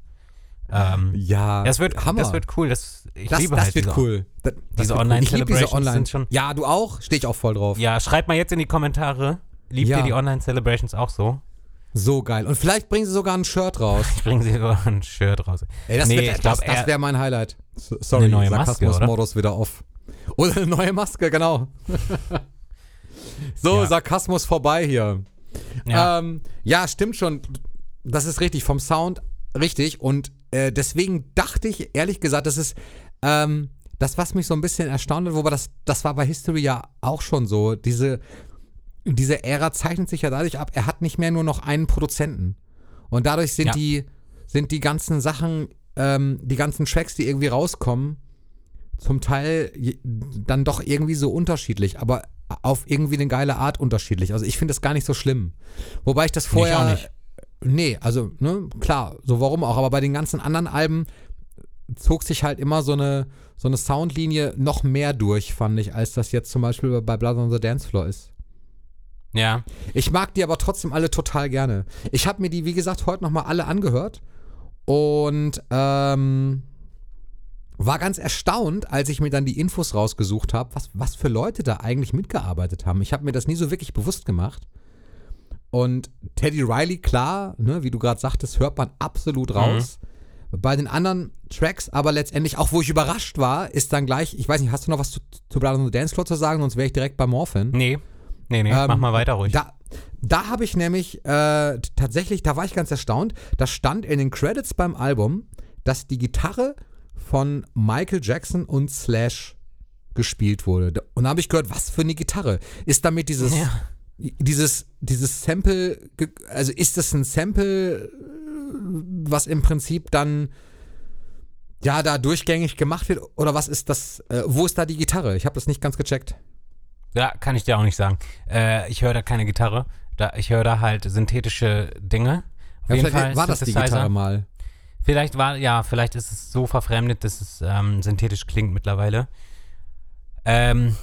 ähm, Ja, das wird, Hammer. das wird cool. Das, ich das, liebe das halt wird diese, cool. Das, diese cool. Online- sind schon- Ja, du auch? Stehe ich auch voll drauf. Ja, schreibt mal jetzt in die Kommentare. Liebt Ja. ihr die Online-Celebrations auch so? So geil. Und vielleicht bringen sie sogar ein Shirt raus. Ich bringe sie sogar ein Shirt raus. Ey, das, Nee, das, das wäre mein Highlight. So- Sorry, Eine neue Maske, Sarkasmus-Modus wieder off. Oder eine neue Maske, genau. so, Ja. Sarkasmus vorbei hier. Ja. Ähm, ja, stimmt schon. Das ist richtig, vom Sound richtig. Und äh, deswegen dachte ich, ehrlich gesagt, das ist ähm, das, was mich so ein bisschen erstaunt hat, wobei das, das war bei History ja auch schon so. Diese, diese Ära zeichnet sich ja dadurch ab, er hat nicht mehr nur noch einen Produzenten. Und dadurch sind Ja. die, sind die ganzen Sachen, ähm, die ganzen Tracks, die irgendwie rauskommen, zum Teil dann doch irgendwie so unterschiedlich, aber auf irgendwie eine geile Art unterschiedlich. Also ich finde das gar nicht so schlimm. Wobei ich das vorher. auch nicht. Nee, also, ne, klar, so warum auch. Aber bei den ganzen anderen Alben zog sich halt immer so eine, so eine Soundlinie noch mehr durch, fand ich, als das jetzt zum Beispiel bei Blood on the Dance Floor ist. ja. Ich mag die aber trotzdem alle total gerne. Ich habe mir die, wie gesagt, heute nochmal alle angehört und ähm, war ganz erstaunt, als ich mir dann die Infos rausgesucht habe, was, was für Leute da eigentlich mitgearbeitet haben. Ich habe mir das nie so wirklich bewusst gemacht. Und Teddy Riley, klar, ne, wie du gerade sagtest, hört man absolut raus. Bei den anderen Tracks, aber letztendlich, auch wo ich überrascht war, ist dann gleich, ich weiß nicht, hast du noch was zu, zu Blood on the Dance Floor zu sagen, sonst wäre ich direkt bei Morphin. Nee. Nee, nee, Ähm, mach mal weiter ruhig. Da, da habe ich nämlich äh, tatsächlich, da war ich ganz erstaunt, da stand in den Credits beim Album, dass die Gitarre von Michael Jackson und Slash gespielt wurde. Und da habe ich gehört, was für eine Gitarre? Ist damit dieses, Ja. dieses, dieses Sample, also ist das ein Sample, was im Prinzip dann ja da durchgängig gemacht wird? Oder was ist das? Äh, wo ist da die Gitarre? Ich habe das nicht ganz gecheckt. Ja, kann ich dir auch nicht sagen. Äh, ich höre da keine Gitarre. Da, ich höre da halt synthetische Dinge. Auf Ja, jeden Fall war das die. Gitarre mal. Vielleicht war, ja, vielleicht ist es so verfremdet, dass es ähm, synthetisch klingt mittlerweile. Ähm,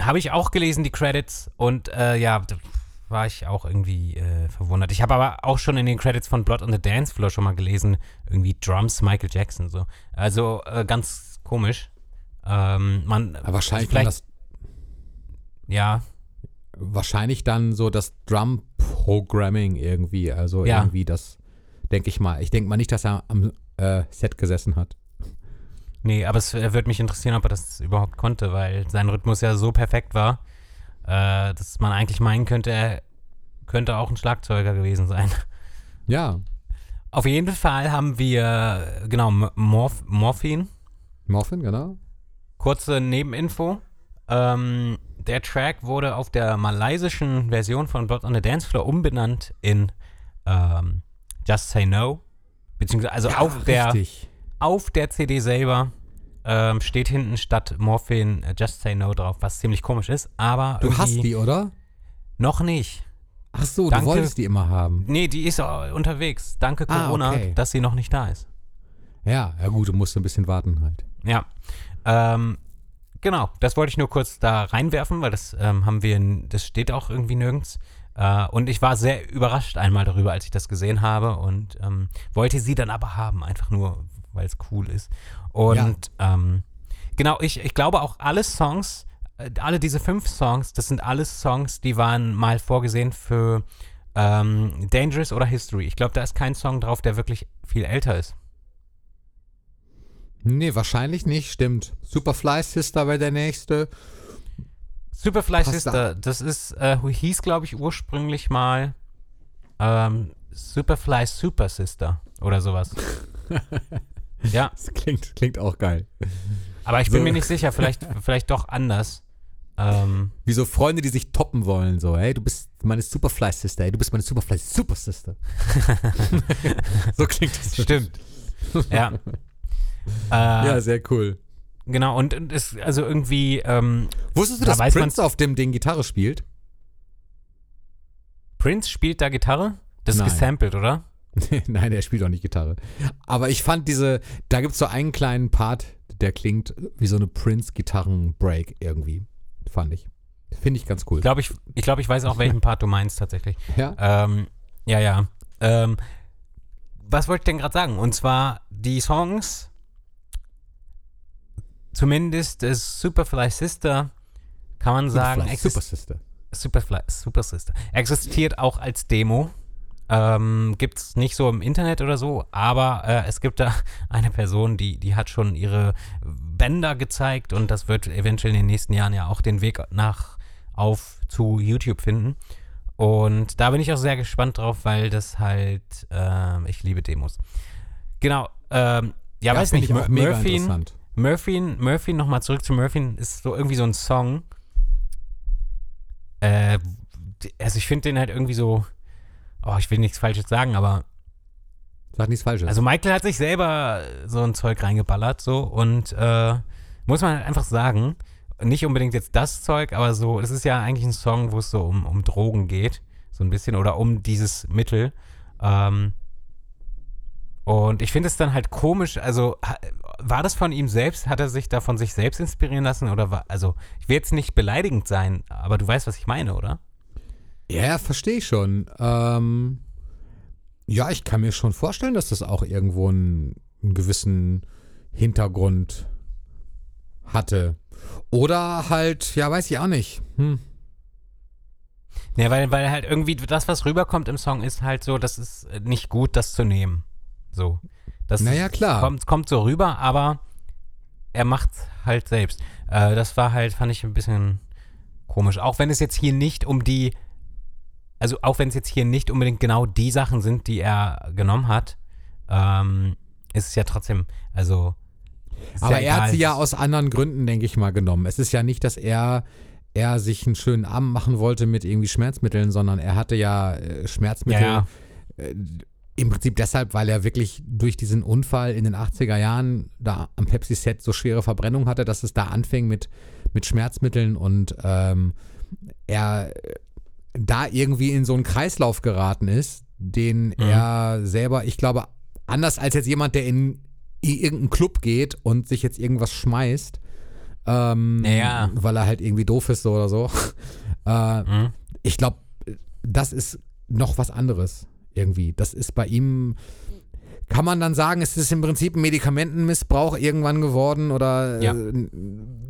habe ich auch gelesen, die Credits, und äh, ja, da war ich auch irgendwie äh, verwundert. Ich habe aber auch schon in den Credits von Blood on the Dance Floor schon mal gelesen, irgendwie Drums Michael Jackson so. Also äh, ganz komisch. Ähm, man, Aber wahrscheinlich dann vielleicht, das, ja, wahrscheinlich dann so das Drum-Programming irgendwie. Also Ja. irgendwie das, denke ich mal. Ich denke mal nicht, dass er am äh, Set gesessen hat. Nee, aber es äh, würde mich interessieren, ob er das überhaupt konnte, weil sein Rhythmus ja so perfekt war, äh, dass man eigentlich meinen könnte, er könnte auch ein Schlagzeuger gewesen sein. Ja, Auf jeden Fall haben wir, genau, Morph Morphin. Morphin, genau. Kurze Nebeninfo. Ähm, der Track wurde auf der malaysischen Version von Blood on the Dance Floor umbenannt in ähm, Just Say No. Beziehungsweise, also auf der auf der CD selber ähm, steht hinten statt Morphin äh, Just Say No drauf, was ziemlich komisch ist, aber Du hast die, oder? noch nicht. Ach so, Danke. du wolltest die immer haben. Nee, die ist äh, unterwegs. Danke Ah, Corona, okay. dass sie noch nicht da ist. Ja, ja gut, du musst ein bisschen warten halt. Ja. Ähm, genau, das wollte ich nur kurz da reinwerfen, weil das ähm, haben wir, das steht auch irgendwie nirgends. Äh, und ich war sehr überrascht einmal darüber, als ich das gesehen habe und ähm, wollte sie dann aber haben, einfach nur, weil es cool ist. Und ähm, genau, ich, ich glaube auch alle Songs, äh, alle diese fünf Songs, das sind alles Songs, die waren mal vorgesehen für ähm, Dangerous oder History. Ich glaube, da ist kein Song drauf, der wirklich viel älter ist. Nee, wahrscheinlich nicht, stimmt. Superfly Sister wäre der nächste. Superfly Passt Sister, das ist, äh, hieß, glaube ich, ursprünglich mal ähm, Superfly Super Sister oder sowas. ja, Das klingt, klingt auch geil. aber ich bin So. mir nicht sicher, vielleicht, vielleicht doch anders. Ähm, Wie so Freunde, die sich toppen wollen, so, hey, du bist meine Superfly Sister, ey, du bist meine Superfly Super Sister. so klingt das. stimmt. ja. Äh, Ja, sehr cool. Genau, und, und es, also irgendwie, ähm, Wusstest du, Da dass Prince auf dem Ding Gitarre spielt? Prince spielt da Gitarre? Das ist Nein. gesampelt, oder? Nein, er spielt auch nicht Gitarre. Aber ich fand diese, da gibt es so einen kleinen Part, der klingt wie so eine Prince-Gitarren-Break irgendwie. Fand ich. Finde ich ganz cool. Ich glaube, ich, ich, glaub, ich weiß auch, welchen Part du meinst tatsächlich. Ja. Ähm, ja, ja. Ähm, was wollte ich denn gerade sagen? Und zwar die Songs, zumindest das Superfly Sister, kann man sagen, Superfly Super Sister. Superfly, Super Sister, existiert auch als Demo. Ähm, gibt es nicht so im Internet oder so, aber äh, es gibt da eine Person, die, die hat schon ihre Bänder gezeigt und das wird eventuell in den nächsten Jahren ja auch den Weg nach auf zu YouTube finden. Und da bin ich auch sehr gespannt drauf, weil das halt, ähm, ich liebe Demos. Genau, ähm, ja, weiß finde nicht, ich Murphy, interessant. Murphy, Murphy, nochmal zurück zu Murphy, ist so irgendwie so ein Song. Äh, also ich finde den halt irgendwie so, oh, ich will nichts Falsches sagen, aber Sag nichts Falsches. also Michael hat sich selber so ein Zeug reingeballert so und äh, muss man halt einfach sagen, nicht unbedingt jetzt das Zeug, aber so, es ist ja eigentlich ein Song, wo es so um, um Drogen geht, so ein bisschen, oder um dieses Mittel. Ähm, und ich finde es dann halt komisch, also war das von ihm selbst, hat er sich da von sich selbst inspirieren lassen oder war, also ich will jetzt nicht beleidigend sein, aber du weißt, was ich meine, oder? Ja, verstehe ich schon. Ähm, ja, ich kann mir schon vorstellen, dass das auch irgendwo einen, einen gewissen Hintergrund hatte. Oder halt, ja, weiß ich auch nicht. Hm. Ja, weil, weil halt irgendwie das, was rüberkommt im Song, ist halt so, das ist nicht gut, das zu nehmen. So. Das Naja, klar. Kommt, kommt so rüber, aber er macht halt selbst. Äh, das war halt, fand ich ein bisschen komisch. Auch wenn es jetzt hier nicht um die, also auch wenn es jetzt hier nicht unbedingt genau die Sachen sind, die er genommen hat, ähm, ist es ja trotzdem, also. Aber ja er hat sie ja aus anderen Gründen, denke ich mal, genommen. Es ist ja nicht, dass er, er sich einen schönen Abend machen wollte mit irgendwie Schmerzmitteln, sondern er hatte ja äh, Schmerzmittel. Ja, Äh, Im Prinzip deshalb, weil er wirklich durch diesen Unfall in den 80er Jahren da am Pepsi-Set so schwere Verbrennung hatte, dass es da anfing mit, mit Schmerzmitteln und ähm, er da irgendwie in so einen Kreislauf geraten ist, den Mhm. er selber, ich glaube, anders als jetzt jemand, der in irgendeinen Club geht und sich jetzt irgendwas schmeißt, ähm, Ja. weil er halt irgendwie doof ist so oder so. äh, Mhm. ich glaube, das ist noch was anderes irgendwie. Das ist bei ihm, kann man dann sagen, es ist im Prinzip ein Medikamentenmissbrauch irgendwann geworden oder Ja. äh,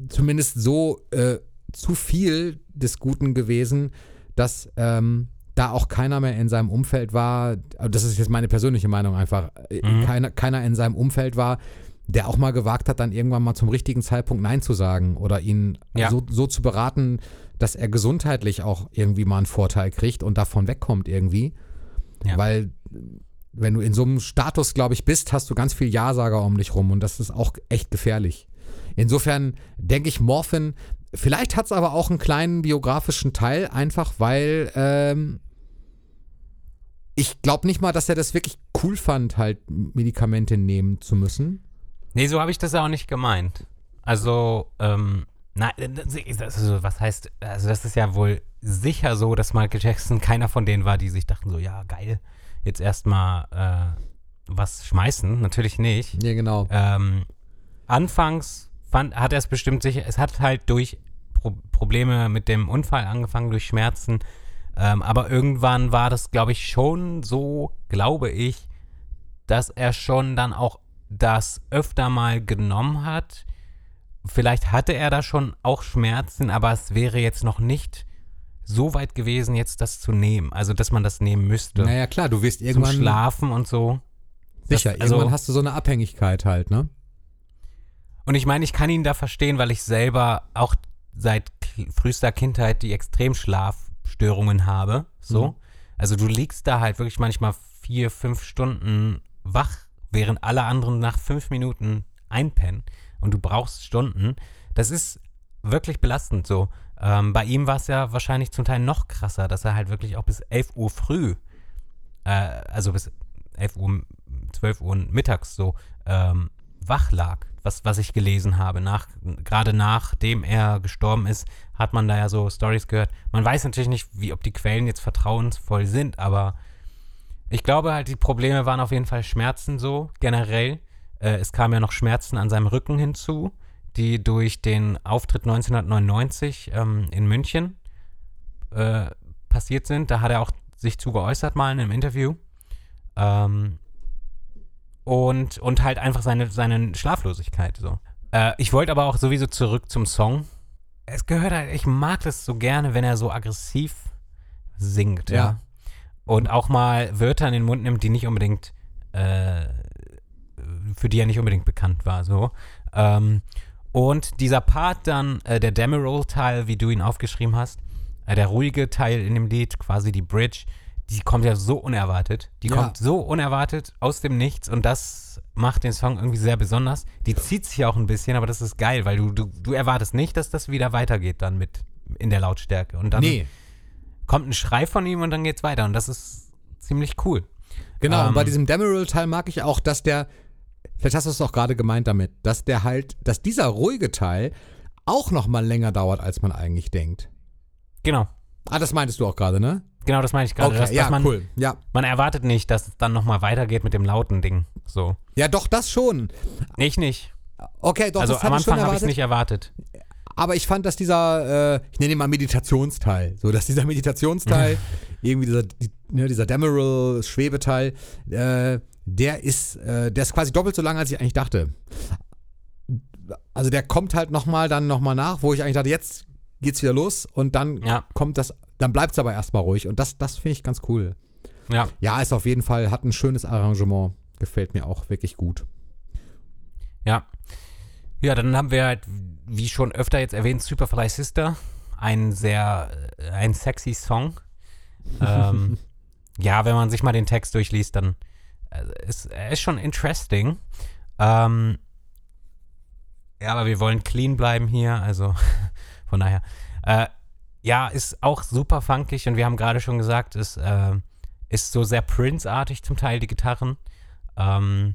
zumindest so äh, zu viel des Guten gewesen, dass ähm, da auch keiner mehr in seinem Umfeld war, das ist jetzt meine persönliche Meinung einfach, äh, Mhm. keiner, keiner in seinem Umfeld war, der auch mal gewagt hat, dann irgendwann mal zum richtigen Zeitpunkt Nein zu sagen oder ihn Ja. so, so zu beraten, dass er gesundheitlich auch irgendwie mal einen Vorteil kriegt und davon wegkommt irgendwie. Ja. Weil wenn du in so einem Status, glaube ich, bist, hast du ganz viel Ja-Sager um dich rum und das ist auch echt gefährlich. Insofern denke ich, Morphin, vielleicht hat es aber auch einen kleinen biografischen Teil, einfach weil ähm, ich glaube nicht mal, dass er das wirklich cool fand, halt Medikamente nehmen zu müssen. Nee, so habe ich das ja auch nicht gemeint. Also, ähm, nein, das, also, was heißt, also das ist ja wohl sicher so, dass Michael Jackson keiner von denen war, die sich dachten so, ja, geil, jetzt erstmal äh, was schmeißen. Natürlich nicht. Ja, genau. Ähm, anfangs fand, hat er es bestimmt sicher, es hat halt durch Pro Probleme mit dem Unfall angefangen, durch Schmerzen. Ähm, aber irgendwann war das, glaube ich, schon so, glaube ich, dass er schon dann auch das öfter mal genommen hat. Vielleicht hatte er da schon auch Schmerzen, aber es wäre jetzt noch nicht so weit gewesen, jetzt das zu nehmen. Also, dass man das nehmen müsste. Naja, klar, du wirst zum irgendwann. Schlafen und so. Sicher, Das- also- irgendwann hast du so eine Abhängigkeit halt, ne? Und ich meine, ich kann ihn da verstehen, weil ich selber auch seit frühester Kindheit die Extremschlafstörungen habe. So. Mhm. Also du liegst da halt wirklich manchmal vier, fünf Stunden wach, während alle anderen nach fünf Minuten einpennen. Und du brauchst Stunden. Das ist wirklich belastend so. Ähm, bei ihm war es ja wahrscheinlich zum Teil noch krasser, dass er halt wirklich auch bis 11 Uhr früh, äh, also bis 11 Uhr, 12 Uhr mittags so, ähm, wach lag, was, was ich gelesen habe. Nach, gerade nachdem er gestorben ist, hat man da ja so Stories gehört. Man weiß natürlich nicht, wie, ob die Quellen jetzt vertrauensvoll sind, aber ich glaube halt, die Probleme waren auf jeden Fall Schmerzen so, generell. Äh, es kamen ja noch Schmerzen an seinem Rücken hinzu, die durch den Auftritt 1999 ähm, in München äh, passiert sind. Da hat er auch sich zu geäußert mal in einem Interview. Ähm, und, und halt einfach seine, seine Schlaflosigkeit so. Äh, ich wollte aber auch sowieso zurück zum Song. Es gehört halt, ich mag das so gerne, wenn er so aggressiv singt, ja. Ja. Und auch mal Wörter in den Mund nimmt, die nicht unbedingt, äh, für die er nicht unbedingt bekannt war, so. Ähm, und dieser Part dann, äh, der Demerol-Teil, wie du ihn aufgeschrieben hast, äh, der ruhige Teil in dem Lied, quasi die Bridge, die kommt ja so unerwartet. Die Ja. kommt so unerwartet aus dem Nichts und das macht den Song irgendwie sehr besonders. Die zieht sich auch ein bisschen, aber das ist geil, weil du, du, du erwartest nicht, dass das wieder weitergeht dann mit in der Lautstärke. Und dann Nee, kommt ein Schrei von ihm und dann geht's weiter. Und das ist ziemlich cool. genau. und Ähm, bei diesem Demerol-Teil mag ich auch, dass der, vielleicht hast du es auch gerade gemeint damit, dass der halt, dass dieser ruhige Teil auch noch mal länger dauert, als man eigentlich denkt. Genau. Ah, das meintest du auch gerade, ne? Genau, das meine ich gerade. Okay, dass, ja, dass man, cool. Ja. man erwartet nicht, dass es dann nochmal weitergeht mit dem lauten Ding. So. Ja, doch, das schon. Ich nicht. Okay, doch, also das am Anfang habe ich es nicht erwartet. Aber ich fand, dass dieser, äh, ich nenne ihn mal Meditationsteil, so dass dieser Meditationsteil, irgendwie dieser, die, ne, dieser Demerol-Schwebeteil, äh, der ist, äh, der ist quasi doppelt so lang, als ich eigentlich dachte. Also der kommt halt nochmal dann nochmal nach, wo ich eigentlich dachte, jetzt geht's wieder los und dann Ja. kommt das, dann bleibt's aber erstmal ruhig und das, das finde ich ganz cool. Ja. Ja, ist auf jeden Fall, hat ein schönes Arrangement, gefällt mir auch wirklich gut. Ja. Ja, dann haben wir halt, wie schon öfter jetzt erwähnt, Superfly Sister. Ein sehr, äh, ein sexy Song. ähm, ja, wenn man sich mal den Text durchliest, dann ist er ist schon interesting. Ähm, ja, aber wir wollen clean bleiben hier, also von daher. Äh, ja, ist auch super funkig und wir haben gerade schon gesagt, ist, äh, ist so sehr Prince-artig zum Teil, die Gitarren. Ähm,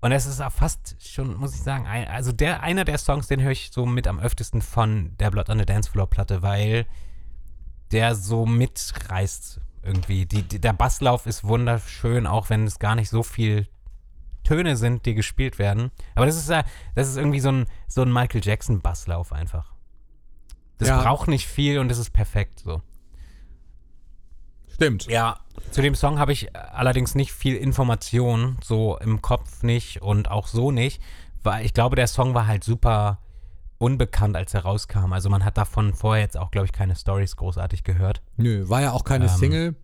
und es ist auch fast schon, muss ich sagen, ein, also der, einer der Songs, den höre ich so mit am öftesten von der Blood on the Dance Floor Platte, weil der so mitreißt irgendwie. Die, die, der Basslauf ist wunderschön, auch wenn es gar nicht so viel Töne sind, die gespielt werden. Aber das ist ja, das ist irgendwie so ein, so ein Michael Jackson Basslauf einfach. Das Ja. braucht nicht viel und es ist perfekt so. Stimmt. Ja, zu dem Song habe ich allerdings nicht viel Information, so im Kopf nicht und auch so nicht, weil ich glaube, der Song war halt super unbekannt, als er rauskam. Also man hat davon vorher jetzt auch, glaube ich, keine Stories großartig gehört. Nö, war ja auch keine Ähm, Single.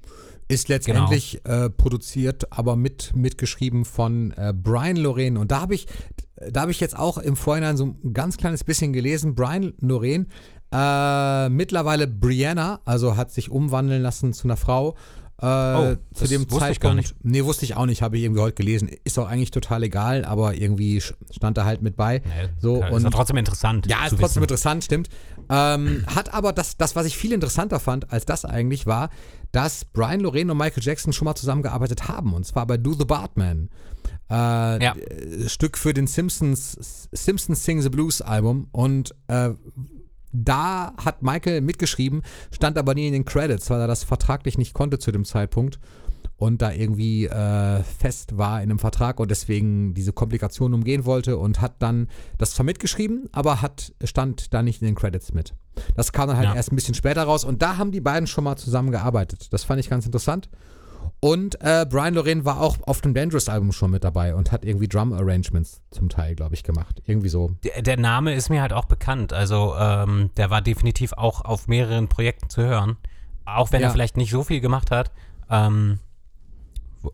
Ist letztendlich äh, produziert, aber mit mitgeschrieben von äh, Brian Lorraine. Und da habe ich, da habe ich jetzt auch im Vorhinein so ein ganz kleines bisschen gelesen. Brian Lorraine, äh, mittlerweile Brianna, also hat sich umwandeln lassen zu einer Frau. Äh, Oh, zu dem Zeitpunkt. ich gar nicht. Nee, wusste ich auch nicht, habe ich irgendwie heute gelesen. Ist auch eigentlich total egal, aber irgendwie stand da halt mit bei. So, ist und trotzdem interessant. ja, ist trotzdem wissen. interessant, stimmt. Ähm, hat aber das, das, was ich viel interessanter fand als das eigentlich war, dass Brian Lorraine und Michael Jackson schon mal zusammengearbeitet haben. Und zwar bei Do the Bartman. Äh, Ja. Stück für den Simpsons, Simpsons Sing the Blues Album. Und äh, da hat Michael mitgeschrieben, stand aber nie in den Credits, weil er das vertraglich nicht konnte zu dem Zeitpunkt und da irgendwie äh, fest war in einem Vertrag und deswegen diese Komplikationen umgehen wollte und hat dann das zwar mitgeschrieben, aber hat, stand da nicht in den Credits mit. Das kam dann halt Ja. erst ein bisschen später raus und da haben die beiden schon mal zusammengearbeitet. Das fand ich ganz interessant. Und äh, Brian Lorraine war auch auf dem Dangerous-Album schon mit dabei und hat irgendwie Drum-Arrangements zum Teil, glaube ich, gemacht. Irgendwie so. Der, der Name ist mir halt auch bekannt. Also ähm, der war definitiv auch auf mehreren Projekten zu hören. Auch wenn Ja. er vielleicht nicht so viel gemacht hat. Ähm,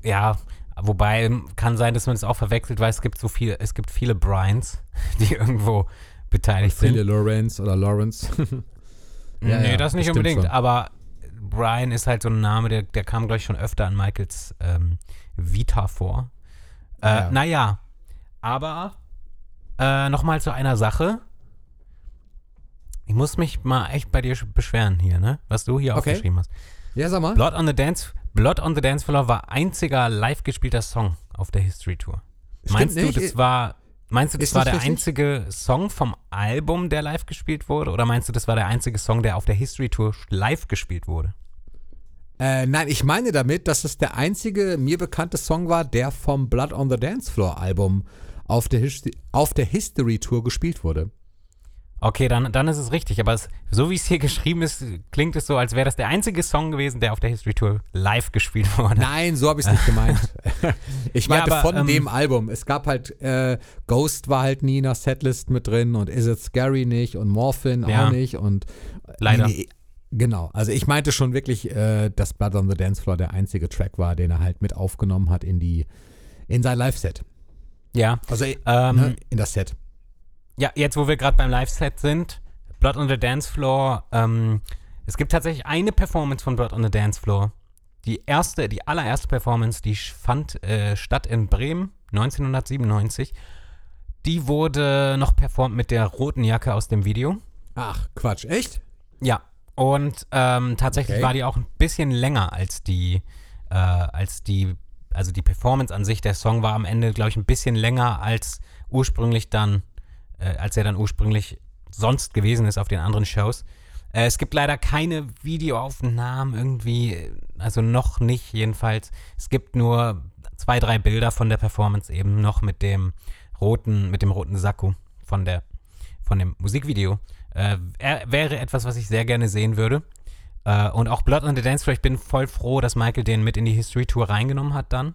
ja, wobei kann sein, dass man es auch verwechselt, weil es gibt so viel, es gibt viele Bryans, die irgendwo beteiligt Viele sind. Lawrence oder Lawrence. Ja, nee, ja, das nicht das unbedingt. Aber Brian ist halt so ein Name, der, der kam, glaube ich, schon öfter an Michaels ähm, Vita vor. Äh, Ja. Naja, aber äh, nochmal zu einer Sache. Ich muss mich mal echt bei dir sch- beschweren hier, ne? Was du hier Okay. aufgeschrieben hast. ja, sag mal. Blood on the Dance, Blood on the Dance Floor war einziger live gespielter Song auf der History Tour. Stimmt meinst du, nicht. das war, meinst du, das war der richtig? einzige Song vom Album, der live gespielt wurde? Oder meinst du, das war der einzige Song, der auf der History Tour live gespielt wurde? Äh, nein, ich meine damit, dass es der einzige mir bekannte Song war, der vom Blood on the Dance Floor Album auf der, His auf der History Tour gespielt wurde. Okay, dann, dann ist es richtig. Aber es, so wie es hier geschrieben ist, klingt es so, als wäre das der einzige Song gewesen, der auf der History Tour live gespielt wurde. Nein, so habe ich es nicht gemeint. ich meinte Ja, aber, von ähm, dem Album. Es gab halt, äh, Ghost war halt nie in der Setlist mit drin und Is It Scary nicht und Morphin Ja. auch nicht und Leider. Nee, genau. Also ich meinte schon wirklich, äh, dass Blood on the Dance Floor der einzige Track war, den er halt mit aufgenommen hat in die, in sein Live-Set. Ja. Also Ähm, ne, in das Set. Ja, jetzt wo wir gerade beim Live-Set sind, Blood on the Dance Floor, ähm, es gibt tatsächlich eine Performance von Blood on the Dance Floor. Die erste, die allererste Performance, die fand äh, statt in Bremen 1997. Die wurde noch performt mit der roten Jacke aus dem Video. Ach, Quatsch, echt? Ja. Und ähm, tatsächlich Okay. war die auch ein bisschen länger als die, äh, als die, also die Performance an sich. Der Song war am Ende, glaube ich, ein bisschen länger als ursprünglich dann, äh, als er dann ursprünglich sonst gewesen ist auf den anderen Shows. Äh, es gibt leider keine Videoaufnahmen irgendwie, äh, also noch nicht jedenfalls. Es gibt nur zwei, drei Bilder von der Performance eben noch mit dem roten, mit dem roten Sakko von der, von dem Musikvideo. Äh, wäre etwas, was ich sehr gerne sehen würde. Äh, und auch Blood on the Dance Floor, ich bin voll froh, dass Michael den mit in die History Tour reingenommen hat dann.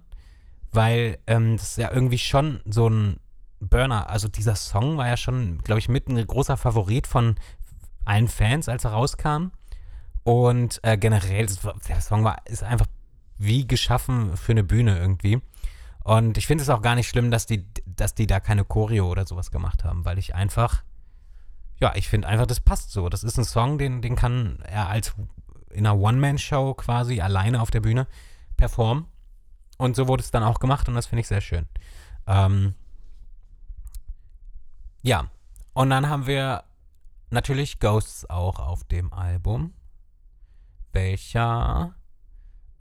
Weil ähm, das ja irgendwie schon so ein Burner. Also dieser Song war ja schon, glaube ich, mit ein großer Favorit von allen Fans, als er rauskam. Und äh, generell, der Song war, ist einfach wie geschaffen für eine Bühne irgendwie. Und ich finde es auch gar nicht schlimm, dass die, dass die da keine Choreo oder sowas gemacht haben, weil ich einfach, ja, ich finde einfach, das passt so. Das ist ein Song, den, den kann er als in einer One-Man-Show quasi alleine auf der Bühne performen. Und so wurde es dann auch gemacht und das finde ich sehr schön. Ähm, ja, und dann haben wir natürlich Ghosts auch auf dem Album, welcher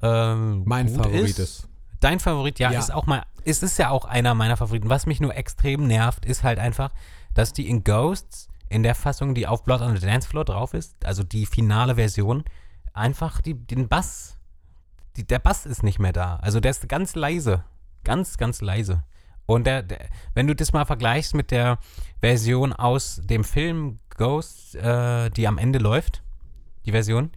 ähm, Mein Favorit ist. Dein Favorit, ja, Ja. ist auch mal, es ist ja auch einer meiner Favoriten. Was mich nur extrem nervt, ist halt einfach, dass die in Ghosts, in der Fassung, die auf Blood on the Dance Floor drauf ist, also die finale Version, einfach die, den Bass, die, der Bass ist nicht mehr da. Also der ist ganz leise. Ganz, ganz leise. Und der, der, wenn du das mal vergleichst mit der Version aus dem Film Ghost, äh, die am Ende läuft, die Version,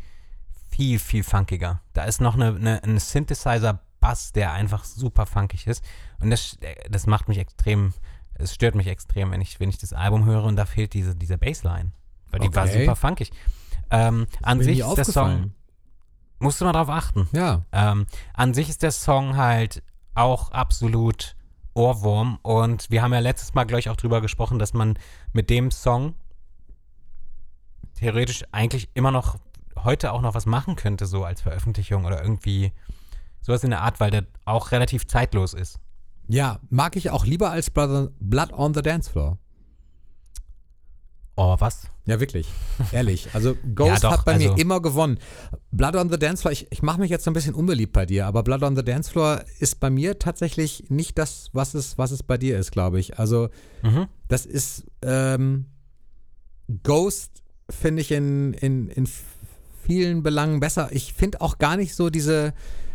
viel, viel funkiger. Da ist noch eine, eine, ein Synthesizer-Bass, der einfach super funkig ist. Und das, das macht mich extrem, es stört mich extrem, wenn ich, wenn ich das Album höre und da fehlt diese, diese Bassline. Weil die war Okay. super funkig. Ähm, an sich ist der Song, musst du mal drauf achten. Ja. Ähm, an sich ist der Song halt auch absolut Ohrwurm und wir haben ja letztes Mal, glaube ich, auch drüber gesprochen, dass man mit dem Song theoretisch eigentlich immer noch heute auch noch was machen könnte, so als Veröffentlichung oder irgendwie sowas in der Art, weil der auch relativ zeitlos ist. Ja, mag ich auch lieber als Blood, Blood on the Dance Floor. Oh, was? Ja, wirklich. Ehrlich. Also Ghost Ja, doch, hat bei also- mir immer gewonnen. Blood on the Dance Floor, ich, ich mache mich jetzt so ein bisschen unbeliebt bei dir, aber Blood on the Dance Floor ist bei mir tatsächlich nicht das, was es, was es bei dir ist, glaube ich. Also Mhm. das ist ähm, Ghost finde ich in, in, in vielen Belangen besser. Ich finde auch gar nicht so diese,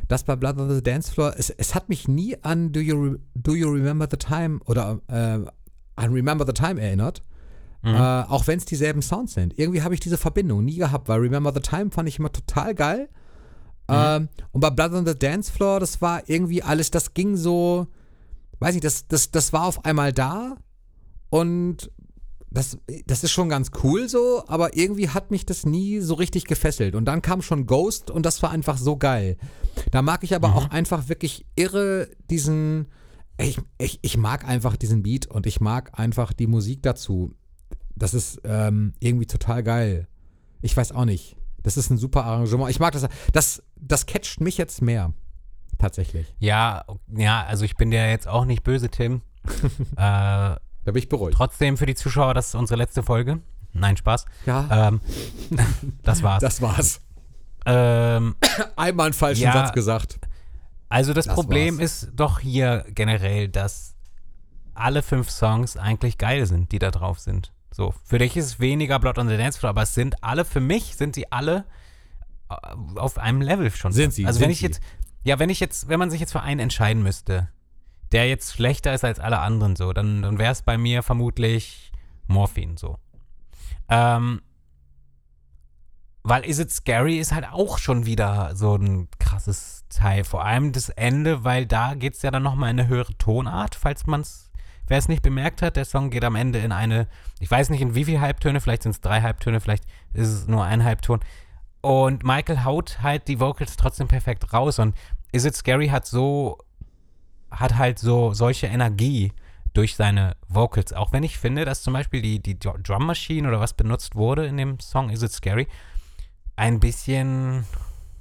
das bei Blood on the Dance Floor, es, es hat mich nie an Do You, Re- Do you Remember the Time oder äh, an Remember the Time erinnert. Mhm. Äh, auch wenn es dieselben Sounds sind. Irgendwie habe ich diese Verbindung nie gehabt, weil Remember the Time fand ich immer total geil. Mhm. Ähm, und bei Blood on the Dance Floor, das war irgendwie alles, das ging so, weiß nicht, das, das, das war auf einmal da und das, das ist schon ganz cool so, aber irgendwie hat mich das nie so richtig gefesselt. Und dann kam schon Ghost und das war einfach so geil. Da mag ich aber auch einfach wirklich irre diesen, ich, ich, ich mag einfach diesen Beat und ich mag einfach die Musik dazu. Das ist ähm, irgendwie total geil. Ich weiß auch nicht. Das ist ein super Arrangement. Ich mag das. Das, das catcht mich jetzt mehr. Tatsächlich. Ja, ja, also ich bin dir jetzt auch nicht böse, Tim. äh, Da bin ich beruhigt. trotzdem für die Zuschauer, das ist unsere letzte Folge. Nein, Spaß. Ja, Ähm, das war's. das war's. ähm, Einmal einen falschen Ja. Satz gesagt. Also das, Das Problem war's. ist doch hier generell, dass alle fünf Songs eigentlich geil sind, die da drauf sind. So, für dich ist es weniger Blood on the Dance Floor, aber es sind alle, für mich sind sie alle äh, auf einem Level schon. Sind sie, Also sind wenn ich sie. jetzt, ja, wenn ich jetzt, wenn man sich jetzt für einen entscheiden müsste, der jetzt schlechter ist als alle anderen so, dann, dann wäre es bei mir vermutlich Morphin so. Ähm, weil Is It Scary ist halt auch schon wieder so ein krasses Teil. Vor allem das Ende, weil da geht es ja dann nochmal in eine höhere Tonart, falls man es, wer es nicht bemerkt hat, der Song geht am Ende in eine, ich weiß nicht in wie viele Halbtöne, vielleicht sind es drei Halbtöne, vielleicht ist es nur ein Halbton. Und Michael haut halt die Vocals trotzdem perfekt raus und Is It Scary hat so, hat halt so solche Energie durch seine Vocals. Auch wenn ich finde, dass zum Beispiel die, die Drum Machine oder was benutzt wurde in dem Song Is It Scary, ein bisschen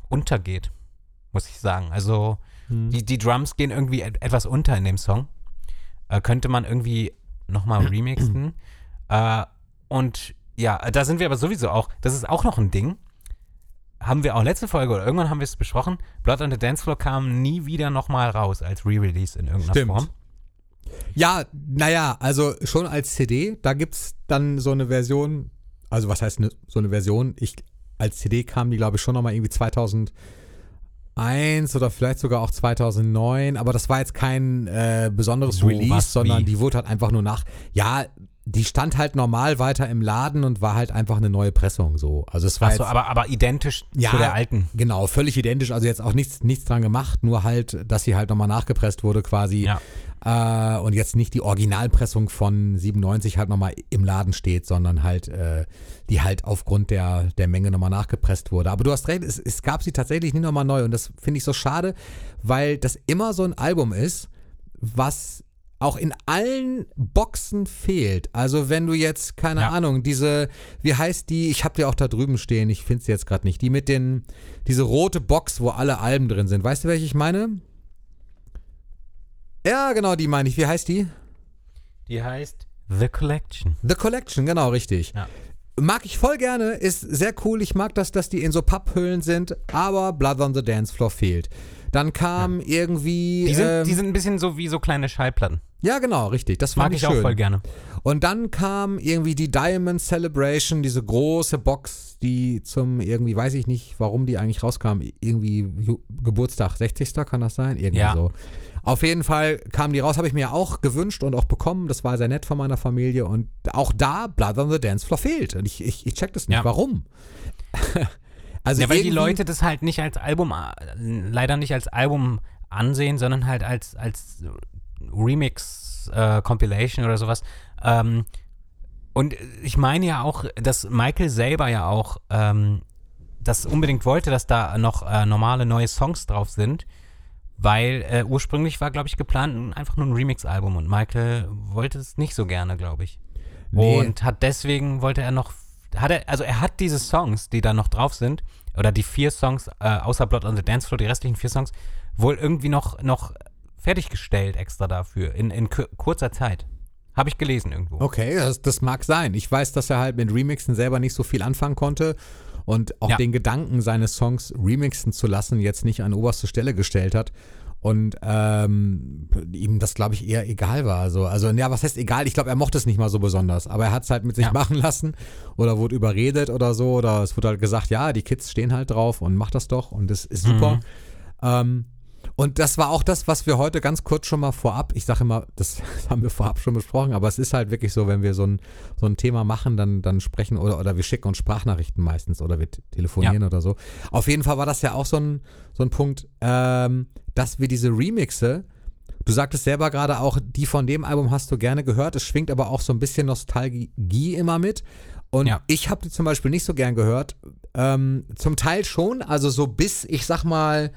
untergeht, muss ich sagen. Also Hm. die, die Drums gehen irgendwie et etwas unter in dem Song. Äh, könnte man irgendwie nochmal remixen. äh, und ja, da sind wir aber sowieso auch, das ist auch noch ein Ding. Haben wir auch letzte Folge oder irgendwann haben wir es besprochen. Blood on the Dance Floor kam nie wieder nochmal raus als Re-Release in irgendeiner Stimmt. Form. Ja, naja, also schon als CD, da gibt es dann so eine Version, also was heißt ne, so eine Version? Ich, als CD kam die, glaube ich, schon nochmal irgendwie 2001 oder vielleicht sogar auch 2009, aber das war jetzt kein äh, besonderes Release, was, sondern wie? die wurde halt einfach nur nach, ja, die stand halt normal weiter im Laden und war halt einfach eine neue Pressung so. Also es war Achso, jetzt, aber, aber identisch Ja, zu der alten. Genau, völlig identisch. Also jetzt auch nichts, nichts dran gemacht, nur halt, dass sie halt nochmal nachgepresst wurde quasi. Ja. Äh, und jetzt nicht die Originalpressung von 97 halt nochmal im Laden steht, sondern halt, äh, die halt aufgrund der, der Menge nochmal nachgepresst wurde. Aber du hast recht, es, es gab sie tatsächlich nie nochmal neu. Und das finde ich so schade, weil das immer so ein Album ist, was auch in allen Boxen fehlt. Also wenn du jetzt, keine Ja. Ahnung, diese, wie heißt die, ich habe die auch da drüben stehen, ich finde sie jetzt gerade nicht, die mit den, diese rote Box, wo alle Alben drin sind. Weißt du, welche ich meine? Ja, genau, die meine ich. Wie heißt die? Die heißt The Collection. The Collection, genau, richtig. Ja. Mag ich voll gerne, ist sehr cool. Ich mag das, dass die in so Papphüllen sind, aber Blood on the Dance Floor fehlt. Dann kam irgendwie. Die sind, ähm, die sind ein bisschen so wie so kleine Schallplatten. ja, genau, richtig. Das Mag ich, ich auch voll gerne. Und dann kam irgendwie die Diamond Celebration, diese große Box, die zum irgendwie, weiß ich nicht, warum die eigentlich rauskam, irgendwie Geburtstag, 60. kann das sein? Irgendwie Ja. so. Auf jeden Fall kam die raus, habe ich mir auch gewünscht und auch bekommen. Das war sehr nett von meiner Familie. Und auch da Blood on the Dance Floor fehlt. Und ich, ich, ich check das nicht. Ja. Warum? also Ja, weil die Leute das halt nicht als Album, äh, leider nicht als Album ansehen, sondern halt als, als Remix, äh, Compilation oder sowas. Ähm, und ich meine ja auch, dass Michael selber ja auch ähm, das unbedingt wollte, dass da noch äh, normale neue Songs drauf sind, weil äh, ursprünglich war, glaube ich, geplant einfach nur ein Remix-Album und Michael wollte es nicht so gerne, glaube ich. Nee. Und hat deswegen wollte er noch, hat er, also er hat diese Songs, die da noch drauf sind, oder die vier Songs, äh, außer Blood on the Dance Floor, die restlichen vier Songs, wohl irgendwie noch, noch fertiggestellt extra dafür, in, in kurzer Zeit. Habe ich gelesen irgendwo. Okay, das, das mag sein. Ich weiß, dass er halt mit Remixen selber nicht so viel anfangen konnte und auch Ja. den Gedanken, seine Songs remixen zu lassen, jetzt nicht an oberste Stelle gestellt hat. Und ähm, ihm das, glaube ich, eher egal war. Also, also, ja, was heißt egal? Ich glaube, er mochte es nicht mal so besonders. Aber er hat es halt mit sich Ja. machen lassen oder wurde überredet oder so. Oder es wurde halt gesagt, ja, die Kids stehen halt drauf und mach das doch. Und das ist super. Mhm. Ähm, und das war auch das, was wir heute ganz kurz schon mal vorab, ich sage immer, das haben wir vorab schon besprochen, aber es ist halt wirklich so, wenn wir so ein, so ein Thema machen, dann, dann sprechen oder, oder wir schicken uns Sprachnachrichten meistens oder wir telefonieren oder so. Auf jeden Fall war das ja auch so ein, so ein Punkt, ähm, dass wir diese Remixe, du sagtest selber gerade auch, die von dem Album hast du gerne gehört, es schwingt aber auch so ein bisschen Nostalgie immer mit. Und Ja. ich habe die zum Beispiel nicht so gern gehört. Ähm, zum Teil schon, also so bis, ich sag mal,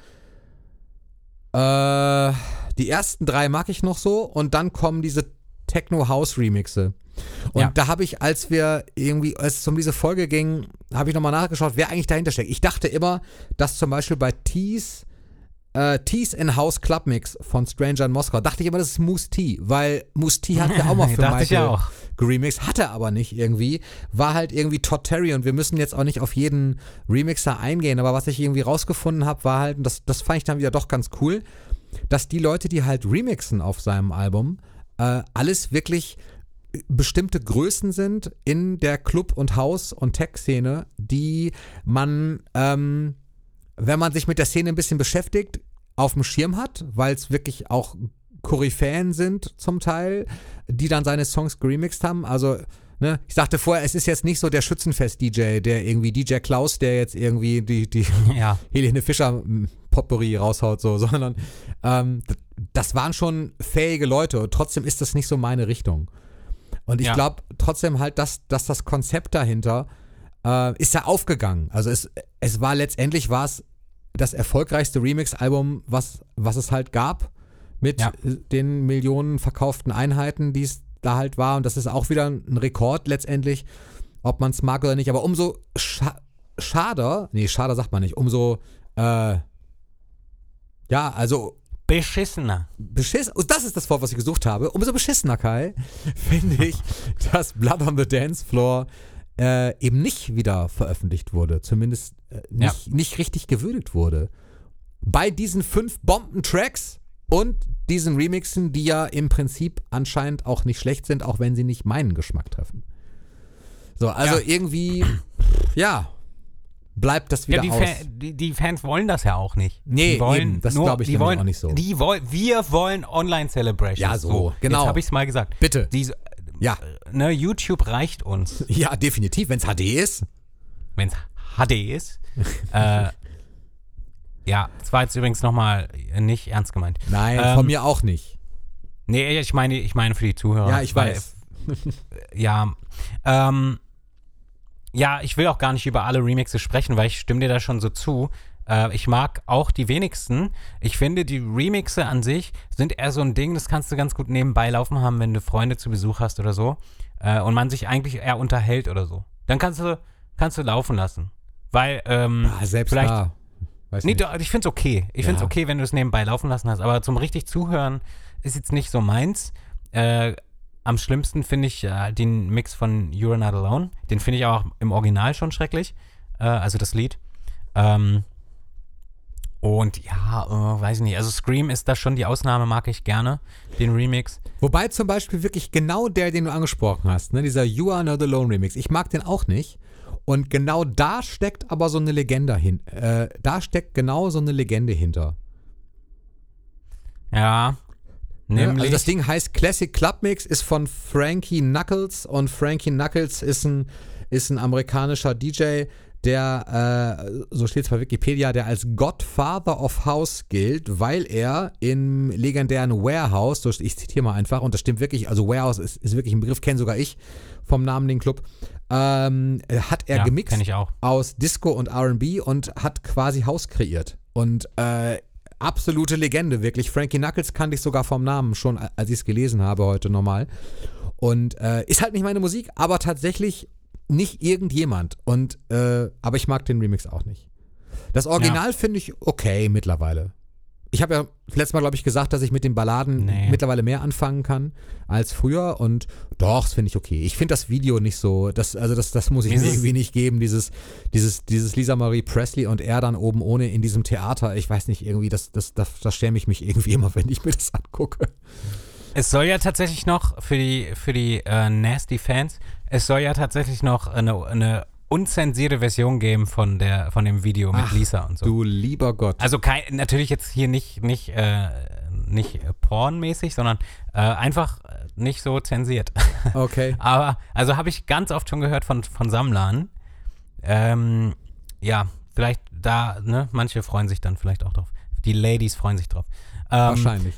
äh, die ersten drei mag ich noch so und dann kommen diese Techno-House-Remixe. Und Ja. da habe ich, als wir irgendwie, als es um diese Folge ging, habe ich nochmal nachgeschaut, wer eigentlich dahinter steckt. Ich dachte immer, dass zum Beispiel bei Tees, äh, Tees in House Club Mix von Stranger in Moskau, dachte ich immer, das ist Moose T, weil Moose T hat ja auch mal für Michael auch. Geremixed, hatte aber nicht irgendwie, war halt irgendwie Todd Terry und wir müssen jetzt auch nicht auf jeden Remixer eingehen, aber was ich irgendwie rausgefunden habe, war halt, und das, das fand ich dann wieder doch ganz cool, dass die Leute, die halt remixen auf seinem Album, äh, alles wirklich bestimmte Größen sind in der Club- und Haus- und Tech-Szene, die man, ähm, wenn man sich mit der Szene ein bisschen beschäftigt, auf dem Schirm hat, weil es wirklich auch Koryphäen sind zum Teil, die dann seine Songs geremixed haben. Also, ne, ich sagte vorher, es ist jetzt nicht so der Schützenfest-DJ, der irgendwie DJ Klaus, der jetzt irgendwie die, die Ja. Helene Fischer m, Potpourri raushaut, so, sondern ähm, das waren schon fähige Leute und trotzdem ist das nicht so meine Richtung. Und ich Ja. glaube trotzdem halt, dass, dass das Konzept dahinter äh, ist ja aufgegangen. Also es, es war letztendlich war es das erfolgreichste Remix-Album, was, was es halt gab, mit Ja. äh, den Millionen verkauften Einheiten, die es da halt war. Und das ist auch wieder ein Rekord letztendlich, ob man es mag oder nicht. Aber umso scha schader, nee, schader sagt man nicht, umso, äh, ja, also Beschissener. beschissen, und das ist das Wort, was ich gesucht habe, umso beschissener, Kai, finde ich, dass Blood on the Dance Floor äh, eben nicht wieder veröffentlicht wurde. Zumindest äh, nicht, nicht richtig gewürdigt wurde. Bei diesen fünf Bomben-Tracks und diesen Remixen, die ja im Prinzip anscheinend auch nicht schlecht sind, auch wenn sie nicht meinen Geschmack treffen. So, also Ja. irgendwie, ja, bleibt das wieder Ja, die, aus. Fa die, die Fans wollen das ja auch nicht. Nee, die wollen eben, das nur- glaub ich die wollen, auch nicht so. Die wollen, wir wollen Online-Celebrations. Ja, so, genau. Jetzt habe ich es mal gesagt. Bitte. Diese, Ja, ne, YouTube reicht uns, ja, definitiv, wenn es HD ist. wenn es HD ist. äh, ja, das war jetzt übrigens nochmal nicht ernst gemeint. Nein, Ähm, von mir auch nicht. Nee, ich meine, ich meine für die Zuhörer. Ja, ich weil- weiß. Ja, ähm, ja, ich will auch gar nicht über alle Remixe sprechen, weil ich stimme dir da schon so zu. Äh, ich mag auch die wenigsten. Ich finde, die Remixe an sich sind eher so ein Ding, das kannst du ganz gut nebenbei laufen haben, wenn du Freunde zu Besuch hast oder so. Äh, und man sich eigentlich eher unterhält oder so. Dann kannst du, kannst du laufen lassen. Weil, ähm, Ah, selbst vielleicht- da. Weiß Nee, nicht. doch, ich finde es okay. Ich finde es Ja. okay, wenn du es nebenbei laufen lassen hast. Aber zum richtig Zuhören ist jetzt nicht so meins. Äh, am schlimmsten finde ich äh, den Mix von You're Not Alone. Den finde ich auch im Original schon schrecklich. Äh, also das Lied. Ähm, und ja, äh, weiß ich nicht. Also Scream ist da schon die Ausnahme, mag ich gerne. Den Remix. Wobei zum Beispiel wirklich genau der, den du angesprochen hast, ne, dieser You Are Not Alone Remix, ich mag den auch nicht. Und genau da steckt aber so eine Legende hin. Äh, da steckt genau so eine Legende hinter. Ja. Ne? Nämlich. Also das Ding heißt Classic Club Mix, ist von Frankie Knuckles und Frankie Knuckles ist ein, ist ein amerikanischer DJ, der, äh, so steht es bei Wikipedia, der als Godfather of House gilt, weil er im legendären Warehouse, ich zitiere mal einfach, und das stimmt wirklich, also Warehouse ist, ist wirklich ein Begriff, kenne sogar ich vom Namen den Club, ähm, hat er ja, gemixt aus Disco und RB und hat quasi Haus kreiert. Und äh, absolute Legende, wirklich. Frankie Knuckles kannte ich sogar vom Namen schon, als ich es gelesen habe heute nochmal. Und äh, ist halt nicht meine Musik, aber tatsächlich nicht irgendjemand. Und äh, aber ich mag den Remix auch nicht. Das Original finde ich okay mittlerweile. Ich habe ja letztes Mal, glaube ich, gesagt, dass ich mit den Balladen Nee. mittlerweile mehr anfangen kann als früher. Und doch, das finde ich okay. Ich finde das Video nicht so, das, also das, das muss ich mir irgendwie nicht geben. Dieses, dieses, dieses Lisa Marie Presley und er dann oben ohne in diesem Theater. Ich weiß nicht, irgendwie, das, das, das, das schäme ich mich irgendwie immer, wenn ich mir das angucke. Es soll ja tatsächlich noch für die, für die äh, Nasty-Fans, es soll ja tatsächlich noch eine, eine unzensierte Version geben von, der, von dem Video mit Ach, Lisa und so. Du lieber Gott. Also kein, natürlich jetzt hier nicht, nicht, äh, nicht pornmäßig, sondern äh, einfach nicht so zensiert. Okay. Aber, also habe ich ganz oft schon gehört von, von Sammlern. Ähm, ja, vielleicht da, ne, manche freuen sich dann vielleicht auch drauf. Die Ladies freuen sich drauf. Ähm, Wahrscheinlich.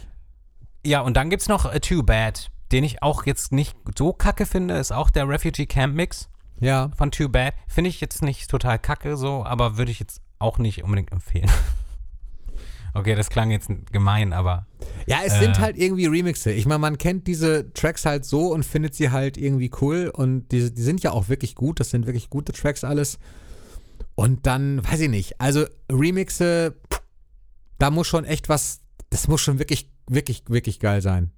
ja, und dann gibt's noch äh, Too Bad, den ich auch jetzt nicht so kacke finde, ist auch der Refugee Camp Mix Ja. von Too Bad. Finde ich jetzt nicht total kacke so, aber würde ich jetzt auch nicht unbedingt empfehlen. okay, das klang jetzt gemein, aber Ja, es Äh. sind halt irgendwie Remixe. Ich meine, man kennt diese Tracks halt so und findet sie halt irgendwie cool und die, die sind ja auch wirklich gut. Das sind wirklich gute Tracks alles. Und dann, weiß ich nicht, also Remixe, da muss schon echt was, das muss schon wirklich, wirklich, wirklich geil sein.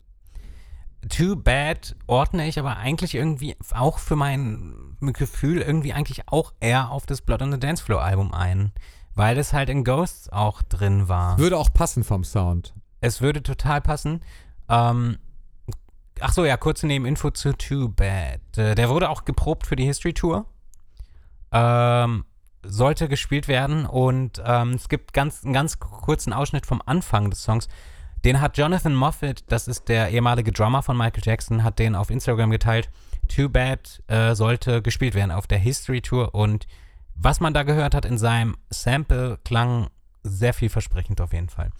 Too Bad ordne ich aber eigentlich irgendwie auch für mein Gefühl irgendwie eigentlich auch eher auf das Blood on the Dance Floor Album ein, weil das halt in Ghosts auch drin war. Würde auch passen vom Sound. Es würde total passen. Ähm, ach so, ja, kurze Nebeninfo zu Too Bad. Äh, der wurde auch geprobt für die History Tour. Ähm, sollte gespielt werden und ähm, es gibt ganz, einen ganz kurzen Ausschnitt vom Anfang des Songs. Den hat Jonathan Moffat, das ist der ehemalige Drummer von Michael Jackson, hat den auf Instagram geteilt. Too Bad äh, sollte gespielt werden auf der History Tour und was man da gehört hat in seinem Sample klang sehr vielversprechend auf jeden Fall.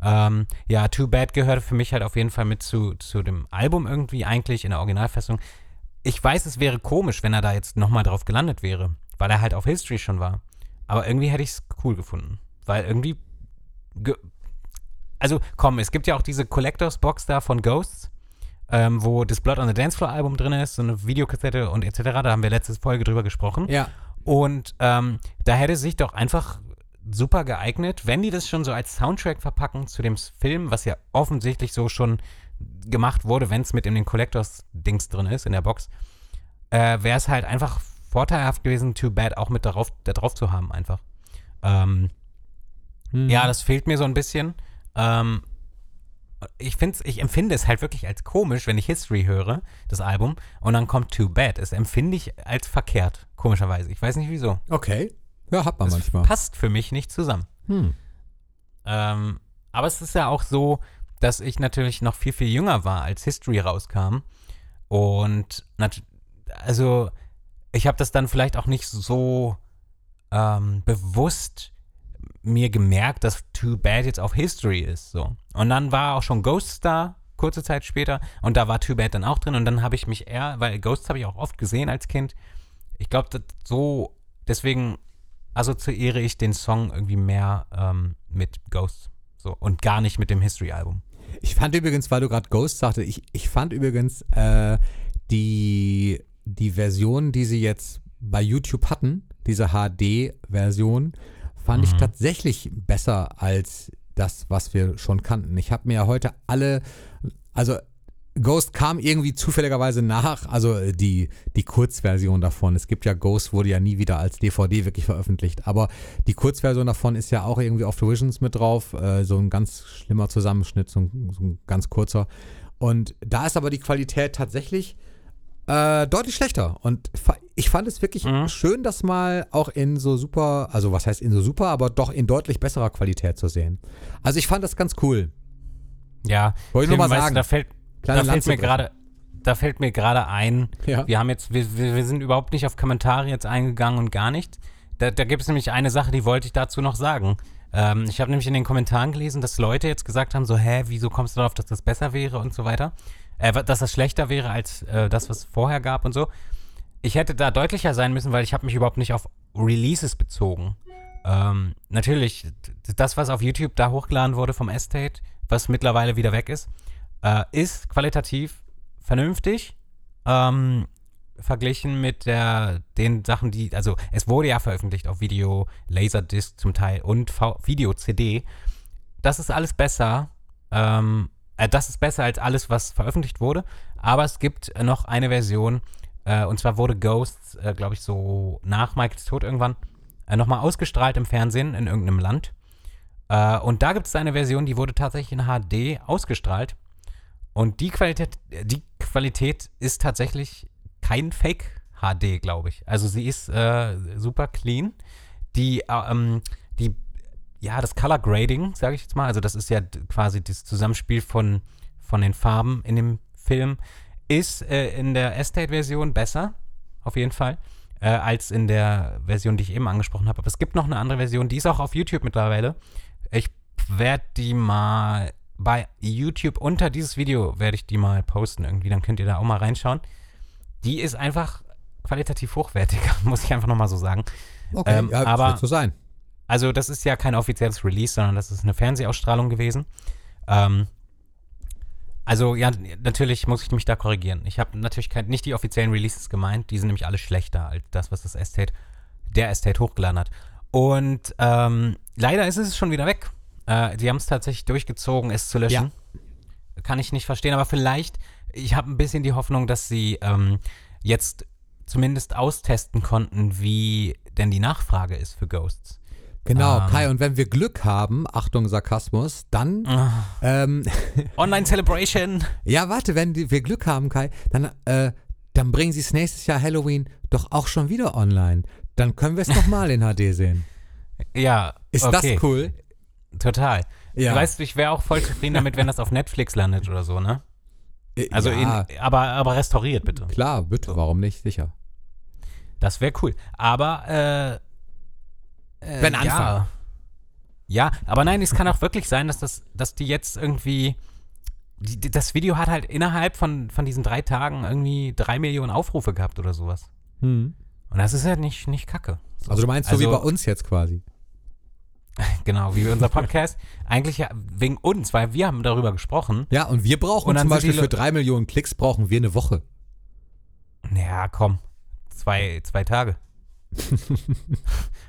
Ähm, ja, Too Bad gehört für mich halt auf jeden Fall mit zu, zu dem Album irgendwie, eigentlich in der Originalfassung. Ich weiß, es wäre komisch, wenn er da jetzt nochmal drauf gelandet wäre, weil er halt auf History schon war. Aber irgendwie hätte ich es cool gefunden. Weil irgendwie. Also, komm, es gibt ja auch diese Collectors Box da von Ghosts, ähm, wo das Blood on the Dance Floor Album drin ist, so eine Videokassette und etc. Da haben wir letzte Folge drüber gesprochen. Ja. Und ähm, da hätte sich doch einfach super geeignet, wenn die das schon so als Soundtrack verpacken zu dem Film, was ja offensichtlich so schon gemacht wurde, wenn es mit in den Collectors-Dings drin ist, in der Box, äh, wäre es halt einfach vorteilhaft gewesen, Too Bad auch mit darauf, da drauf zu haben, einfach. Ähm, hm. Ja, das fehlt mir so ein bisschen. Ähm, ich, find's, ich empfinde es halt wirklich als komisch, wenn ich History höre, das Album, und dann kommt Too Bad. Das empfinde ich als verkehrt, komischerweise. Ich weiß nicht wieso. Okay. Ja, hat man das manchmal. Passt für mich nicht zusammen. Hm. Ähm, aber es ist ja auch so, dass ich natürlich noch viel, viel jünger war, als History rauskam. Und also ich habe das dann vielleicht auch nicht so ähm, bewusst mir gemerkt, dass Too Bad jetzt auf History ist. So. Und dann war auch schon Ghost da, kurze Zeit später, und da war Too Bad dann auch drin. Und dann habe ich mich eher, weil Ghosts habe ich auch oft gesehen als Kind. Ich glaube, so, deswegen assoziiere ich den Song irgendwie mehr ähm, mit Ghosts. So, und gar nicht mit dem History-Album. Ich fand übrigens, weil du gerade Ghost sagte, ich, ich fand übrigens äh, die, die Version, die sie jetzt bei YouTube hatten, diese HD-Version, fand mhm. ich tatsächlich besser als das, was wir schon kannten. Ich habe mir heute alle, also Ghost kam irgendwie zufälligerweise nach, also äh, die, die Kurzversion davon. Es gibt ja Ghost, wurde ja nie wieder als DVD wirklich veröffentlicht, aber die Kurzversion davon ist ja auch irgendwie auf The Visions mit drauf, äh, so ein ganz schlimmer Zusammenschnitt, so ein, so ein, ganz kurzer. Und da ist aber die Qualität tatsächlich äh, deutlich schlechter. Und ich fand es wirklich mhm. schön, das mal auch in so super, also was heißt in so super, aber doch in deutlich besserer Qualität zu sehen. Also ich fand das ganz cool. Ja, wollte ich nur mal sagen. Du, da fällt, Kleine da fällt mir gerade da fällt mir gerade ein, ja. wir haben jetzt, wir, wir sind überhaupt nicht auf Kommentare jetzt eingegangen und gar nicht. Da, da gibt es nämlich eine Sache, die wollte ich dazu noch sagen. Ähm, ich habe nämlich in den Kommentaren gelesen, dass Leute jetzt gesagt haben, so, hä, wieso kommst du darauf, dass das besser wäre und so weiter. Äh, dass das schlechter wäre als äh, das, was es vorher gab und so. Ich hätte da deutlicher sein müssen, weil ich habe mich überhaupt nicht auf Releases bezogen. Ähm, natürlich, das, was auf YouTube da hochgeladen wurde vom Estate, was mittlerweile wieder weg ist, äh, ist qualitativ vernünftig. Ähm, verglichen mit der, den Sachen, die, also es wurde ja veröffentlicht auf Video, Laserdisc zum Teil und Video-CD. Das ist alles besser. Ähm, äh, das ist besser als alles, was veröffentlicht wurde. Aber es gibt noch eine Version, äh, und zwar wurde Ghosts, äh, glaube ich, so nach Michaels Tod irgendwann äh, nochmal ausgestrahlt im Fernsehen in irgendeinem Land. Äh, und da gibt es eine Version, die wurde tatsächlich in HD ausgestrahlt. Und die Qualität, die Qualität ist tatsächlich kein Fake HD, glaube ich. Also sie ist äh, super clean. Die, äh, ähm, die, ja, das Color Grading, sage ich jetzt mal, also das ist ja quasi das Zusammenspiel von, von den Farben in dem Film, ist äh, in der Estate-Version besser, auf jeden Fall, äh, als in der Version, die ich eben angesprochen habe. Aber es gibt noch eine andere Version, die ist auch auf YouTube mittlerweile. Ich werde die mal bei YouTube unter dieses Video werde ich die mal posten irgendwie, dann könnt ihr da auch mal reinschauen. Die ist einfach qualitativ hochwertiger, muss ich einfach nochmal so sagen. Okay, ähm, ja, aber so sein. Also das ist ja kein offizielles Release, sondern das ist eine Fernsehausstrahlung gewesen. Ähm, also ja, natürlich muss ich mich da korrigieren. Ich habe natürlich kein, nicht die offiziellen Releases gemeint, die sind nämlich alle schlechter als das, was das Estate, der Estate hochgeladen hat. Und ähm, leider ist es schon wieder weg. Äh, die haben es tatsächlich durchgezogen, es zu löschen. Ja. Kann ich nicht verstehen, aber vielleicht, ich habe ein bisschen die Hoffnung, dass sie ähm, jetzt zumindest austesten konnten, wie denn die Nachfrage ist für Ghosts. Genau, ähm, Kai, und wenn wir Glück haben, Achtung, Sarkasmus, dann. Uh, ähm, Online Celebration. ja, warte, wenn wir Glück haben, Kai, dann, äh, dann bringen sie es nächstes Jahr Halloween doch auch schon wieder online. Dann können wir es nochmal in HD sehen. Ja. Ist okay. das cool? Total. Ja. Weißt du, ich wäre auch voll zufrieden damit, wenn das auf Netflix landet oder so, ne? Äh, Also ja, in, aber, aber restauriert bitte. klar, bitte, warum nicht? Sicher. Das wäre cool. Aber äh, äh, Wenn Anfang. Ja. ja, aber nein, es kann auch wirklich sein, dass das, dass die jetzt irgendwie die, das Video hat halt innerhalb von, von diesen drei Tagen irgendwie drei Millionen Aufrufe gehabt oder sowas. Und das ist ja nicht, nicht kacke. So. Also du meinst so wie Also- bei uns jetzt quasi. Genau, wie unser Podcast. Eigentlich ja wegen uns, weil wir haben darüber gesprochen. Ja, und wir brauchen Und zum Beispiel für drei Millionen Klicks brauchen wir eine Woche. Ja, komm. Zwei, zwei Tage.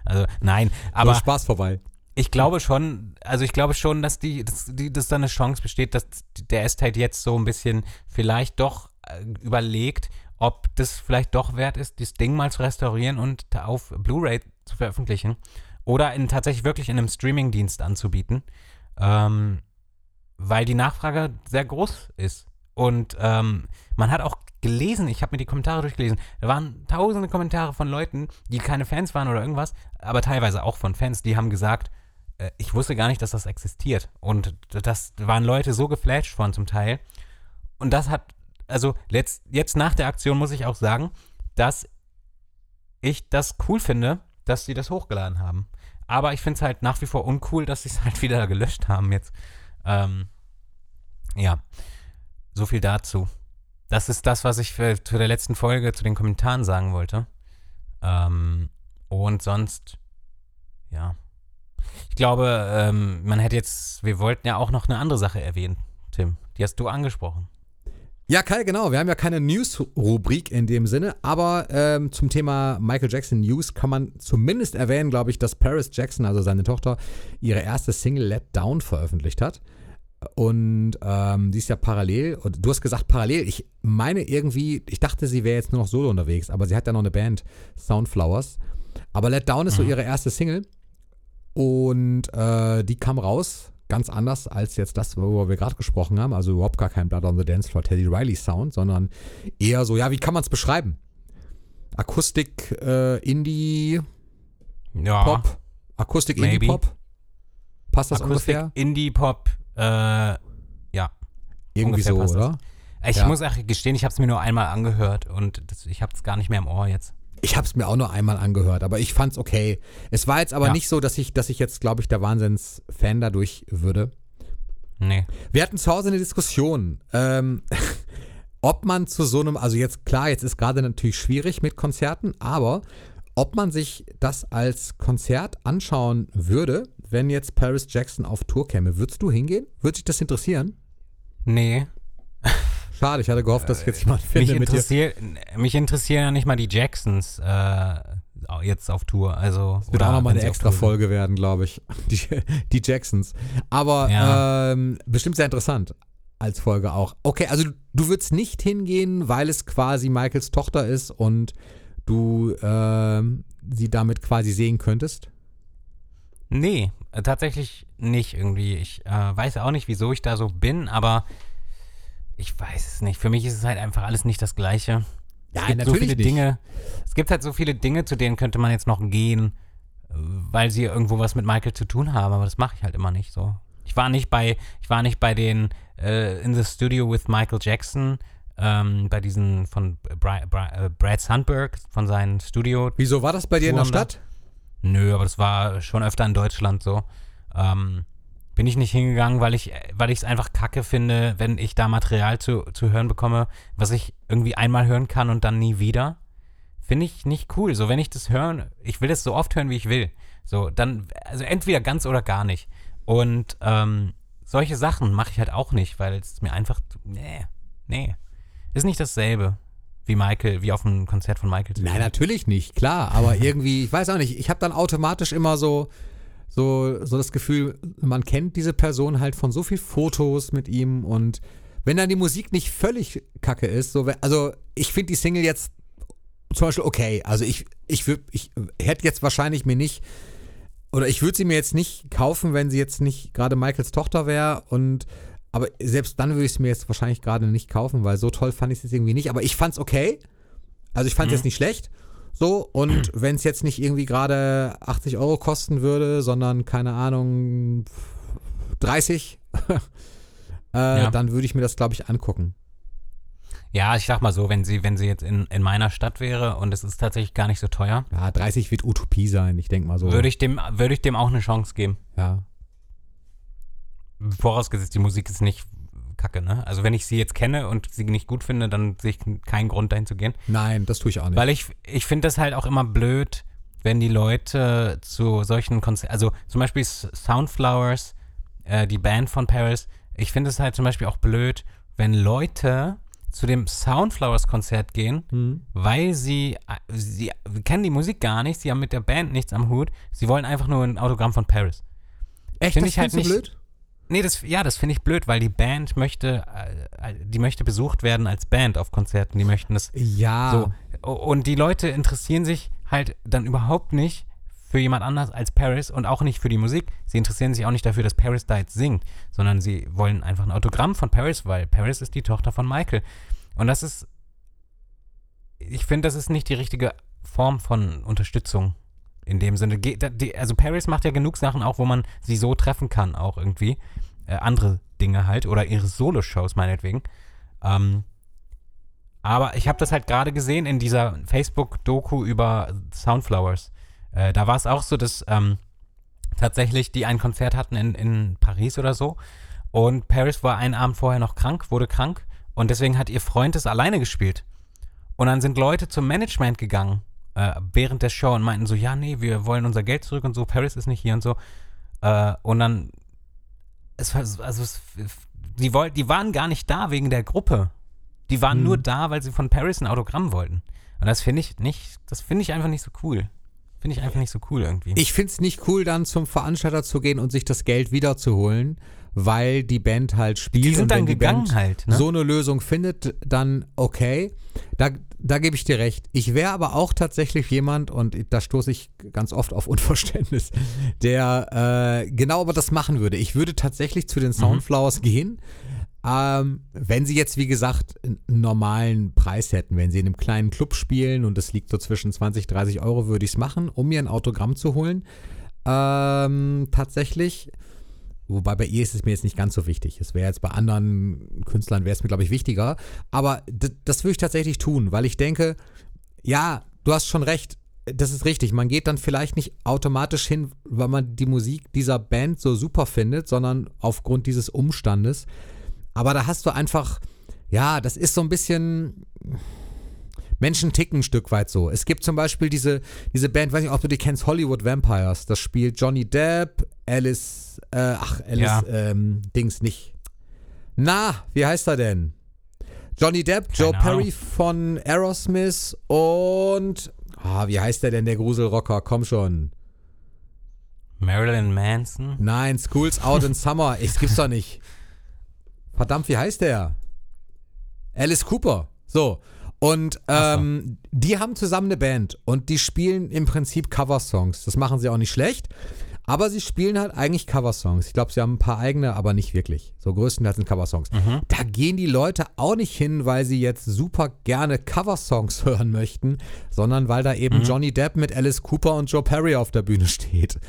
also, nein, Aber aber Spaß vorbei. ich glaube schon, also ich glaube schon, dass die, dass, die, dass da eine Chance besteht, dass der Estate jetzt so ein bisschen vielleicht doch äh, überlegt, ob das vielleicht doch wert ist, das Ding mal zu restaurieren und auf Blu-ray zu veröffentlichen oder in tatsächlich wirklich in einem Streaming-Dienst anzubieten, ähm, weil die Nachfrage sehr groß ist. Und ähm, man hat auch gelesen, ich habe mir die Kommentare durchgelesen, da waren tausende Kommentare von Leuten, die keine Fans waren oder irgendwas, aber teilweise auch von Fans, die haben gesagt, äh, ich wusste gar nicht, dass das existiert. Und das waren Leute so geflasht von zum Teil. Und das hat, also letzt, jetzt nach der Aktion muss ich auch sagen, dass ich das cool finde, dass sie das hochgeladen haben. Aber ich finde es halt nach wie vor uncool, dass sie es halt wieder gelöscht haben jetzt. Ähm, ja, so viel dazu. Das ist das, was ich für, zu der letzten Folge zu den Kommentaren sagen wollte. Ähm, und sonst, ja. Ich glaube, ähm, man hätte jetzt, wir wollten ja auch noch eine andere Sache erwähnen, Tim. Die hast du angesprochen. Ja, Kai, genau. Wir haben ja keine News-Rubrik in dem Sinne, aber ähm, zum Thema Michael Jackson News kann man zumindest erwähnen, glaube ich, dass Paris Jackson, also seine Tochter, ihre erste Single Let Down veröffentlicht hat. Und ähm, die ist ja parallel, und du hast gesagt parallel, ich meine irgendwie, ich dachte, sie wäre jetzt nur noch solo unterwegs, aber sie hat ja noch eine Band, Soundflowers. Aber Let Down ist so ihre erste Single und äh, die kam raus, ganz anders als jetzt das, worüber wir gerade gesprochen haben. Also überhaupt gar kein Blood on the Dance Floor Teddy Riley Sound, sondern eher so, ja, wie kann man es beschreiben? Akustik, äh, Indie, Ja. Pop, Akustik, Indie, Maybe. Pop. Passt das Akustik, ungefähr? Indie-Pop, äh, ja. Irgendwie so, oder? Ich Ja. muss auch gestehen, ich habe es mir nur einmal angehört und das, ich habe es gar nicht mehr im Ohr jetzt. Ich habe es mir auch nur einmal angehört, aber ich fand's okay. Es war jetzt aber Ja. nicht so, dass ich, dass ich jetzt, glaube ich, der Wahnsinns-Fan dadurch würde. Nee. Wir hatten zu Hause eine Diskussion, ähm, ob man zu so einem, also jetzt klar, jetzt ist gerade natürlich schwierig mit Konzerten, aber ob man sich das als Konzert anschauen würde, wenn jetzt Paris Jackson auf Tour käme. Würdest du hingehen? Würde dich das interessieren? Nee. Schade, ich hatte gehofft, dass ich jetzt jemand Äh, Mich, finde mit dir. interessiert, mich interessieren ja nicht mal die Jacksons äh, jetzt auf Tour. Also, Wird auch nochmal eine extra. Folge werden, glaube ich. Die, die Jacksons. Aber Ja. ähm, bestimmt sehr interessant als Folge auch. Okay, also du, du würdest nicht hingehen, weil es quasi Michaels Tochter ist und du ähm, sie damit quasi sehen könntest? Nee, tatsächlich nicht irgendwie. Ich äh, weiß auch nicht, wieso ich da so bin, aber ich weiß es nicht. Für mich ist es halt einfach alles nicht das Gleiche. Ja, es gibt so viele Dinge. Es gibt halt so viele Dinge, zu denen könnte man jetzt noch gehen, äh, weil sie irgendwo was mit Michael zu tun haben, aber das mache ich halt immer nicht so. Ich war nicht bei, ich war nicht bei den äh, In the Studio with Michael Jackson, ähm, bei diesen von Bri Bri äh, Brad Sandberg von seinem Studio. Wieso war das bei dir in der? Stadt? Nö, aber das war schon öfter in Deutschland so. Ähm, bin ich nicht hingegangen, weil ich weil es einfach kacke finde, wenn ich da Material zu, zu hören bekomme, was ich irgendwie einmal hören kann und dann nie wieder. Finde ich nicht cool. So, wenn ich das hören, ich will das so oft hören, wie ich will. So, dann, also entweder ganz oder gar nicht. Und ähm, solche Sachen mache ich halt auch nicht, weil es mir einfach, nee, nee. Ist nicht dasselbe wie Michael, wie auf einem Konzert von Michael zu Nein, natürlich nicht, klar. Aber irgendwie, ich weiß auch nicht, ich habe dann automatisch immer so, so, so das Gefühl, man kennt diese Person halt von so viel Fotos mit ihm und wenn dann die Musik nicht völlig kacke ist, so, also ich finde die Single jetzt zum Beispiel okay. Also ich, ich, würd, ich hätte jetzt wahrscheinlich mir nicht, oder ich würde sie mir jetzt nicht kaufen, wenn sie jetzt nicht gerade Michaels Tochter wäre und aber selbst dann würde ich es mir jetzt wahrscheinlich gerade nicht kaufen, weil so toll fand ich es jetzt irgendwie nicht. Aber ich fand es okay. Also ich fand es Mhm. jetzt nicht schlecht. So, und wenn es jetzt nicht irgendwie gerade 80 Euro kosten würde, sondern, keine Ahnung, 30, äh, Ja. dann würde ich mir das, glaube ich, angucken. Ja, ich sag mal so, wenn sie, wenn sie jetzt in, in meiner Stadt wäre und es ist tatsächlich gar nicht so teuer, Ja, 30 wird Utopie sein, ich denke mal so. würde ich dem, würde ich dem auch eine Chance geben. ja. Vorausgesetzt, die Musik ist nicht kacke, ne? Also wenn ich sie jetzt kenne und sie nicht gut finde, dann sehe ich keinen Grund, dahin zu gehen. Nein, das tue ich auch nicht. Weil ich, ich finde das halt auch immer blöd, wenn die Leute zu solchen Konzerten, also zum Beispiel Soundflowers, äh, die Band von Paris, ich finde es halt zum Beispiel auch blöd, wenn Leute zu dem Soundflowers-Konzert gehen, Hm. weil sie, sie kennen die Musik gar nicht, sie haben mit der Band nichts am Hut, sie wollen einfach nur ein Autogramm von Paris. Echt, Find das ich halt nicht- blöd? Nee, das, ja, das finde ich blöd, weil die Band möchte, äh, die möchte besucht werden als Band auf Konzerten, die möchten das Ja. so. Und die Leute interessieren sich halt dann überhaupt nicht für jemand anders als Paris und auch nicht für die Musik. Sie interessieren sich auch nicht dafür, dass Paris da jetzt singt, sondern sie wollen einfach ein Autogramm von Paris, weil Paris ist die Tochter von Michael. Und das ist, ich finde, das ist nicht die richtige Form von Unterstützung. In dem Sinne, also Paris macht ja genug Sachen auch, wo man sie so treffen kann, auch irgendwie. Äh, andere Dinge halt oder ihre Solo-Shows meinetwegen. Ähm, aber ich habe das halt gerade gesehen in dieser Facebook-Doku über Soundflowers. Äh, da war es auch so, dass ähm, tatsächlich die ein Konzert hatten in, in Paris oder so. Und Paris war einen Abend vorher noch krank, wurde krank. Und deswegen hat ihr Freund es alleine gespielt. Und dann sind Leute zum Management gegangen äh, während der Show und meinten so, ja, nee, wir wollen unser Geld zurück und so, Paris ist nicht hier und so. Äh, und dann, es war, also es, die, woll, die waren gar nicht da wegen der Gruppe. Die waren Mhm. nur da, weil sie von Paris ein Autogramm wollten. Und das finde ich nicht, das finde ich einfach nicht so cool. Finde ich einfach nicht so cool irgendwie. Ich finde es nicht cool, dann zum Veranstalter zu gehen und sich das Geld wiederzuholen, weil die Band halt spielt. die sind und dann wenn die gegangen Band halt, ne? so eine Lösung findet, dann okay. Da, da gebe ich dir recht. Ich wäre aber auch tatsächlich jemand, und da stoße ich ganz oft auf Unverständnis, der äh, genau aber das machen würde. Ich würde tatsächlich zu den Soundflowers gehen. Ähm, wenn sie jetzt, wie gesagt, einen normalen Preis hätten, wenn sie in einem kleinen Club spielen und es liegt so zwischen 20, 30 Euro, würde ich es machen, um mir ein Autogramm zu holen. Ähm, tatsächlich. Wobei bei ihr ist es mir jetzt nicht ganz so wichtig. Es wäre jetzt bei anderen Künstlern wäre es mir, glaube ich, wichtiger. Aber das würde ich tatsächlich tun, weil ich denke, ja, du hast schon recht. Das ist richtig. Man geht dann vielleicht nicht automatisch hin, weil man die Musik dieser Band so super findet, sondern aufgrund dieses Umstandes. Aber da hast du einfach, ja, das ist so ein bisschen. Menschen ticken ein Stück weit so. Es gibt zum Beispiel diese, diese Band, weiß nicht, ob du die kennst, Hollywood Vampires. Das spielt Johnny Depp, Alice, äh, ach, Alice, Ja. ähm, Dings nicht. Na, wie heißt er denn? Johnny Depp, Joe Keine Perry Ahnung. von Aerosmith und, ah, wie heißt der denn, der Gruselrocker? Komm schon. Marilyn Manson. Nein, School's Out in Summer. Ich, das gibt's doch nicht. Verdammt, wie heißt der? Alice Cooper. So. Und Ach so. ähm, die haben zusammen eine Band und die spielen im Prinzip Coversongs. Das machen sie auch nicht schlecht. Aber sie spielen halt eigentlich Coversongs. Ich glaube, sie haben ein paar eigene, aber nicht wirklich. So größtenteils sind Coversongs. Mhm. Da gehen die Leute auch nicht hin, weil sie jetzt super gerne Coversongs hören möchten, sondern weil da Mhm. eben Johnny Depp mit Alice Cooper und Joe Perry auf der Bühne steht.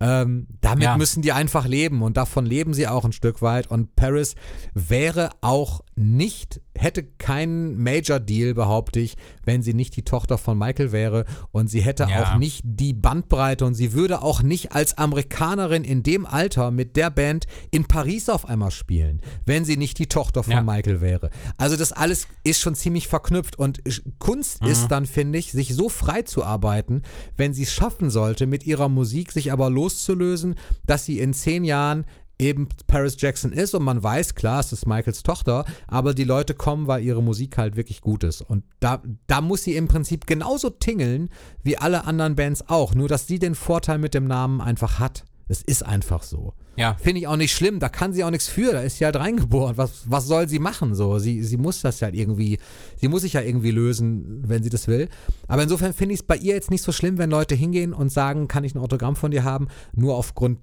Ähm, damit Ja. müssen die einfach leben und davon leben sie auch ein Stück weit. Und Paris wäre auch nicht, hätte keinen Major-Deal, behaupte ich, wenn sie nicht die Tochter von Michael wäre. Und sie hätte Ja. auch nicht die Bandbreite und sie würde auch nicht als Amerikanerin in dem Alter mit der Band in Paris auf einmal spielen, wenn sie nicht die Tochter von Ja. Michael wäre. Also das alles ist schon ziemlich verknüpft und Kunst Mhm. ist dann, finde ich, sich so frei zu arbeiten, wenn sie es schaffen sollte, mit ihrer Musik sich aber loszulösen, dass sie in zehn Jahren eben Paris Jackson ist und man weiß, klar, es ist Michaels Tochter, aber die Leute kommen, weil ihre Musik halt wirklich gut ist. Und da, da muss sie im Prinzip genauso tingeln wie alle anderen Bands auch, nur dass sie den Vorteil mit dem Namen einfach hat. Es ist einfach so. Ja. Finde ich auch nicht schlimm, da kann sie auch nichts für, da ist sie halt reingeboren. Was, was soll sie machen? So, sie, sie muss das halt irgendwie, sie muss sich ja irgendwie lösen, wenn sie das will. Aber insofern finde ich es bei ihr jetzt nicht so schlimm, wenn Leute hingehen und sagen, kann ich ein Autogramm von dir haben, nur aufgrund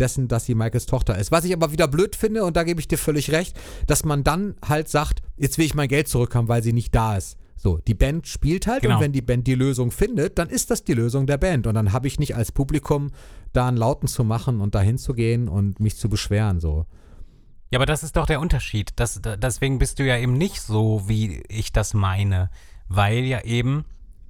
dessen, dass sie Michaels Tochter ist. Was ich aber wieder blöd finde, und da gebe ich dir völlig recht, dass man dann halt sagt, jetzt will ich mein Geld zurückhaben, weil sie nicht da ist. So, die Band spielt halt Genau. und wenn die Band die Lösung findet, dann ist das die Lösung der Band. Und dann habe ich nicht als Publikum da einen Lauten zu machen und da hinzugehen und mich zu beschweren. So. Ja, aber das ist doch der Unterschied. Das, da- deswegen bist du ja eben nicht so, wie ich das meine. Weil ja eben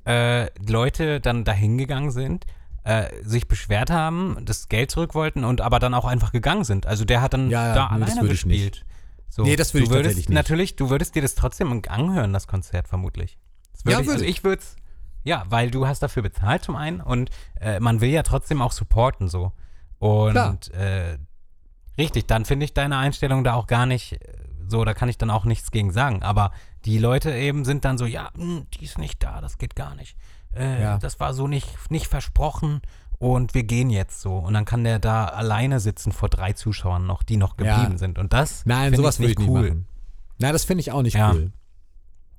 äh, Leute dann dahin gegangen sind, äh, sich beschwert haben, das Geld zurück wollten und aber dann auch einfach gegangen sind. Also der hat dann Ja, ja, da nee, alleine gespielt. So, Nee, das würde ich würdest, nicht. Natürlich, du würdest dir das trotzdem anhören, das Konzert vermutlich. Das Ja, ich, würde also ich. würde es, ja, weil du hast dafür bezahlt zum einen und äh, man will ja trotzdem auch supporten so. Und äh, richtig, dann finde ich deine Einstellung da auch gar nicht äh, so, da kann ich dann auch nichts gegen sagen. Aber die Leute eben sind dann so, ja, hm, die ist nicht da, das geht gar nicht. Äh, Ja. Das war so nicht, nicht versprochen und wir gehen jetzt so. Und dann kann der da alleine sitzen vor drei Zuschauern noch, die noch Ja. geblieben sind. Und das Nein, sowas ich nicht nicht cool. machen. Na, das finde ich auch nicht Ja. cool.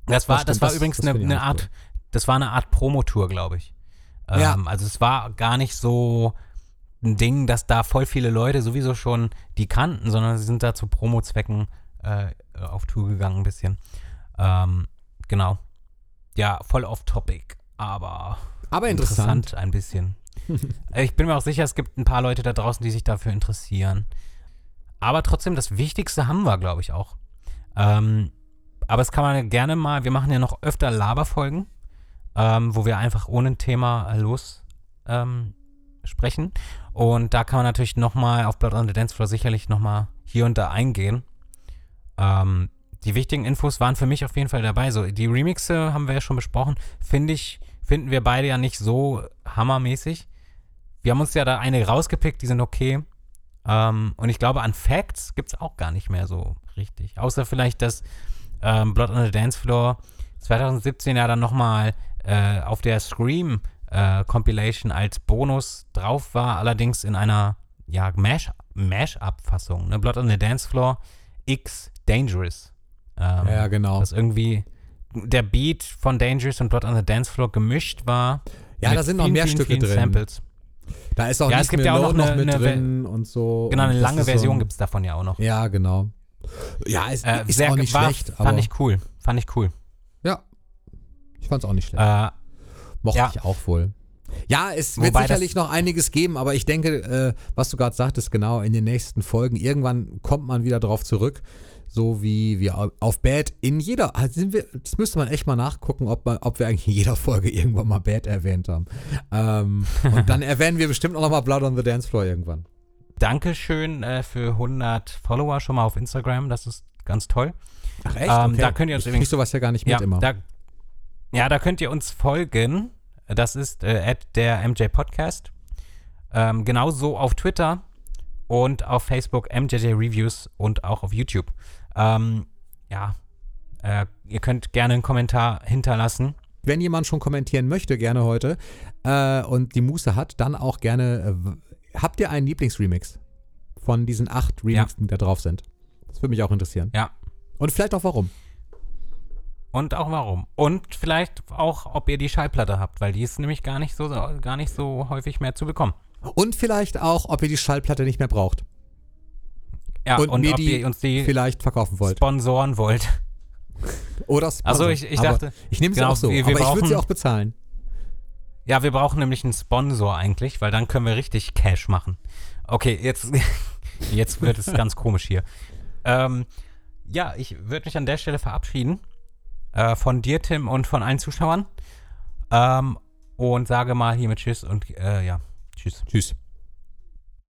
Das war, Das war das- übrigens das eine, ich eine Art, das war eine Art Promotour, glaube ich. Ähm, Ja. Also es war gar nicht so ein Ding, dass da voll viele Leute sowieso schon die kannten, sondern sie sind da zu Promo-Zwecken äh, auf Tour gegangen ein bisschen. Ähm, genau. Ja, voll off-topic, aber Aber interessant. interessant ein bisschen. Ich bin mir auch sicher, es gibt ein paar Leute da draußen, die sich dafür interessieren. Aber trotzdem, das Wichtigste haben wir, glaube ich, auch. Ähm, aber es kann man gerne mal, wir machen ja noch öfter Laberfolgen, ähm, wo wir einfach ohne ein Thema los ähm, sprechen. Und da kann man natürlich nochmal auf Blood on the Dance Floor sicherlich nochmal hier und da eingehen. Ähm, die wichtigen Infos waren für mich auf jeden Fall dabei. So, die Remixe haben wir ja schon besprochen. Finde ich, finden wir beide ja nicht so hammermäßig. Wir haben uns ja da eine rausgepickt, die sind okay. Ähm, und ich glaube, an Facts gibt es auch gar nicht mehr so richtig. Außer vielleicht, dass ähm, Blood on the Dance Floor 2017 ja dann nochmal äh, auf der Scream äh, Compilation als Bonus drauf war, allerdings in einer ja, Mash- Mash-Up-Fassung. Ne? Blood on the Dance Floor X Dangerous. Ähm, Ja, genau. dass irgendwie der Beat von Dangerous und Blood on the Dance Floor gemischt war. Ja, da sind noch vielen, mehr vielen, Stücke vielen drin. Samples. Da ist auch Ja, es gibt mehr ja auch noch noch eine- mit eine drin und so. Genau, eine lange ist so Version ein- gibt es davon ja auch noch. Ja, genau. Ja, es Äh, ist sehr auch nicht war, schlecht, Fand ich cool. Fand ich cool. ja, ich fand's auch nicht schlecht. Äh, Mochte ja. ich auch wohl. Ja, es wird Wobei sicherlich noch einiges geben, aber ich denke, äh, was du gerade sagtest, genau, in den nächsten Folgen, irgendwann kommt man wieder drauf zurück. So wie wir au- auf Bad in jeder, also sind wir, das müsste man echt mal nachgucken, ob, man, ob wir eigentlich in jeder Folge irgendwann mal Bad erwähnt haben. Ähm, und dann erwähnen wir bestimmt auch noch mal Blood on the Dance Floor irgendwann. Dankeschön äh, für 100 Follower schon mal auf Instagram. Das ist ganz toll. Ach echt? Ähm, da könnt ihr uns ich übrigens- sowas ja gar nicht mit Ja immer. da, ja, da könnt ihr uns folgen. Das ist äh, at der MJ Podcast. Ähm, genauso auf Twitter und auf Facebook MJJ Reviews und auch auf YouTube. Ähm, ja, äh, ihr könnt gerne einen Kommentar hinterlassen. Wenn jemand schon kommentieren möchte, gerne heute äh, und die Muße hat, dann auch gerne. Äh, habt ihr einen Lieblingsremix von diesen acht Remixen, die da drauf sind? Das würde mich auch interessieren. Ja. Und vielleicht auch warum. Und auch warum. Und vielleicht auch, ob ihr die Schallplatte habt, weil die ist nämlich gar nicht so, gar nicht so häufig mehr zu bekommen. Und vielleicht auch, ob ihr die Schallplatte nicht mehr braucht. Ja, und, und, mir ob die ihr uns die vielleicht verkaufen wollt. sponsoren wollt. Oder Also sponsern. ich, ich Aber dachte, Ich nehme sie genau, auch so, wir- wir aber ich würde sie auch bezahlen. ja, wir brauchen nämlich einen Sponsor eigentlich, weil dann können wir richtig Cash machen. Okay, jetzt, jetzt wird es ganz komisch hier. Ähm, ja, ich würde mich an der Stelle verabschieden. Äh, von dir, Tim, und von allen Zuschauern. Ähm, und sage mal hiermit Tschüss und äh, ja, Tschüss. Tschüss.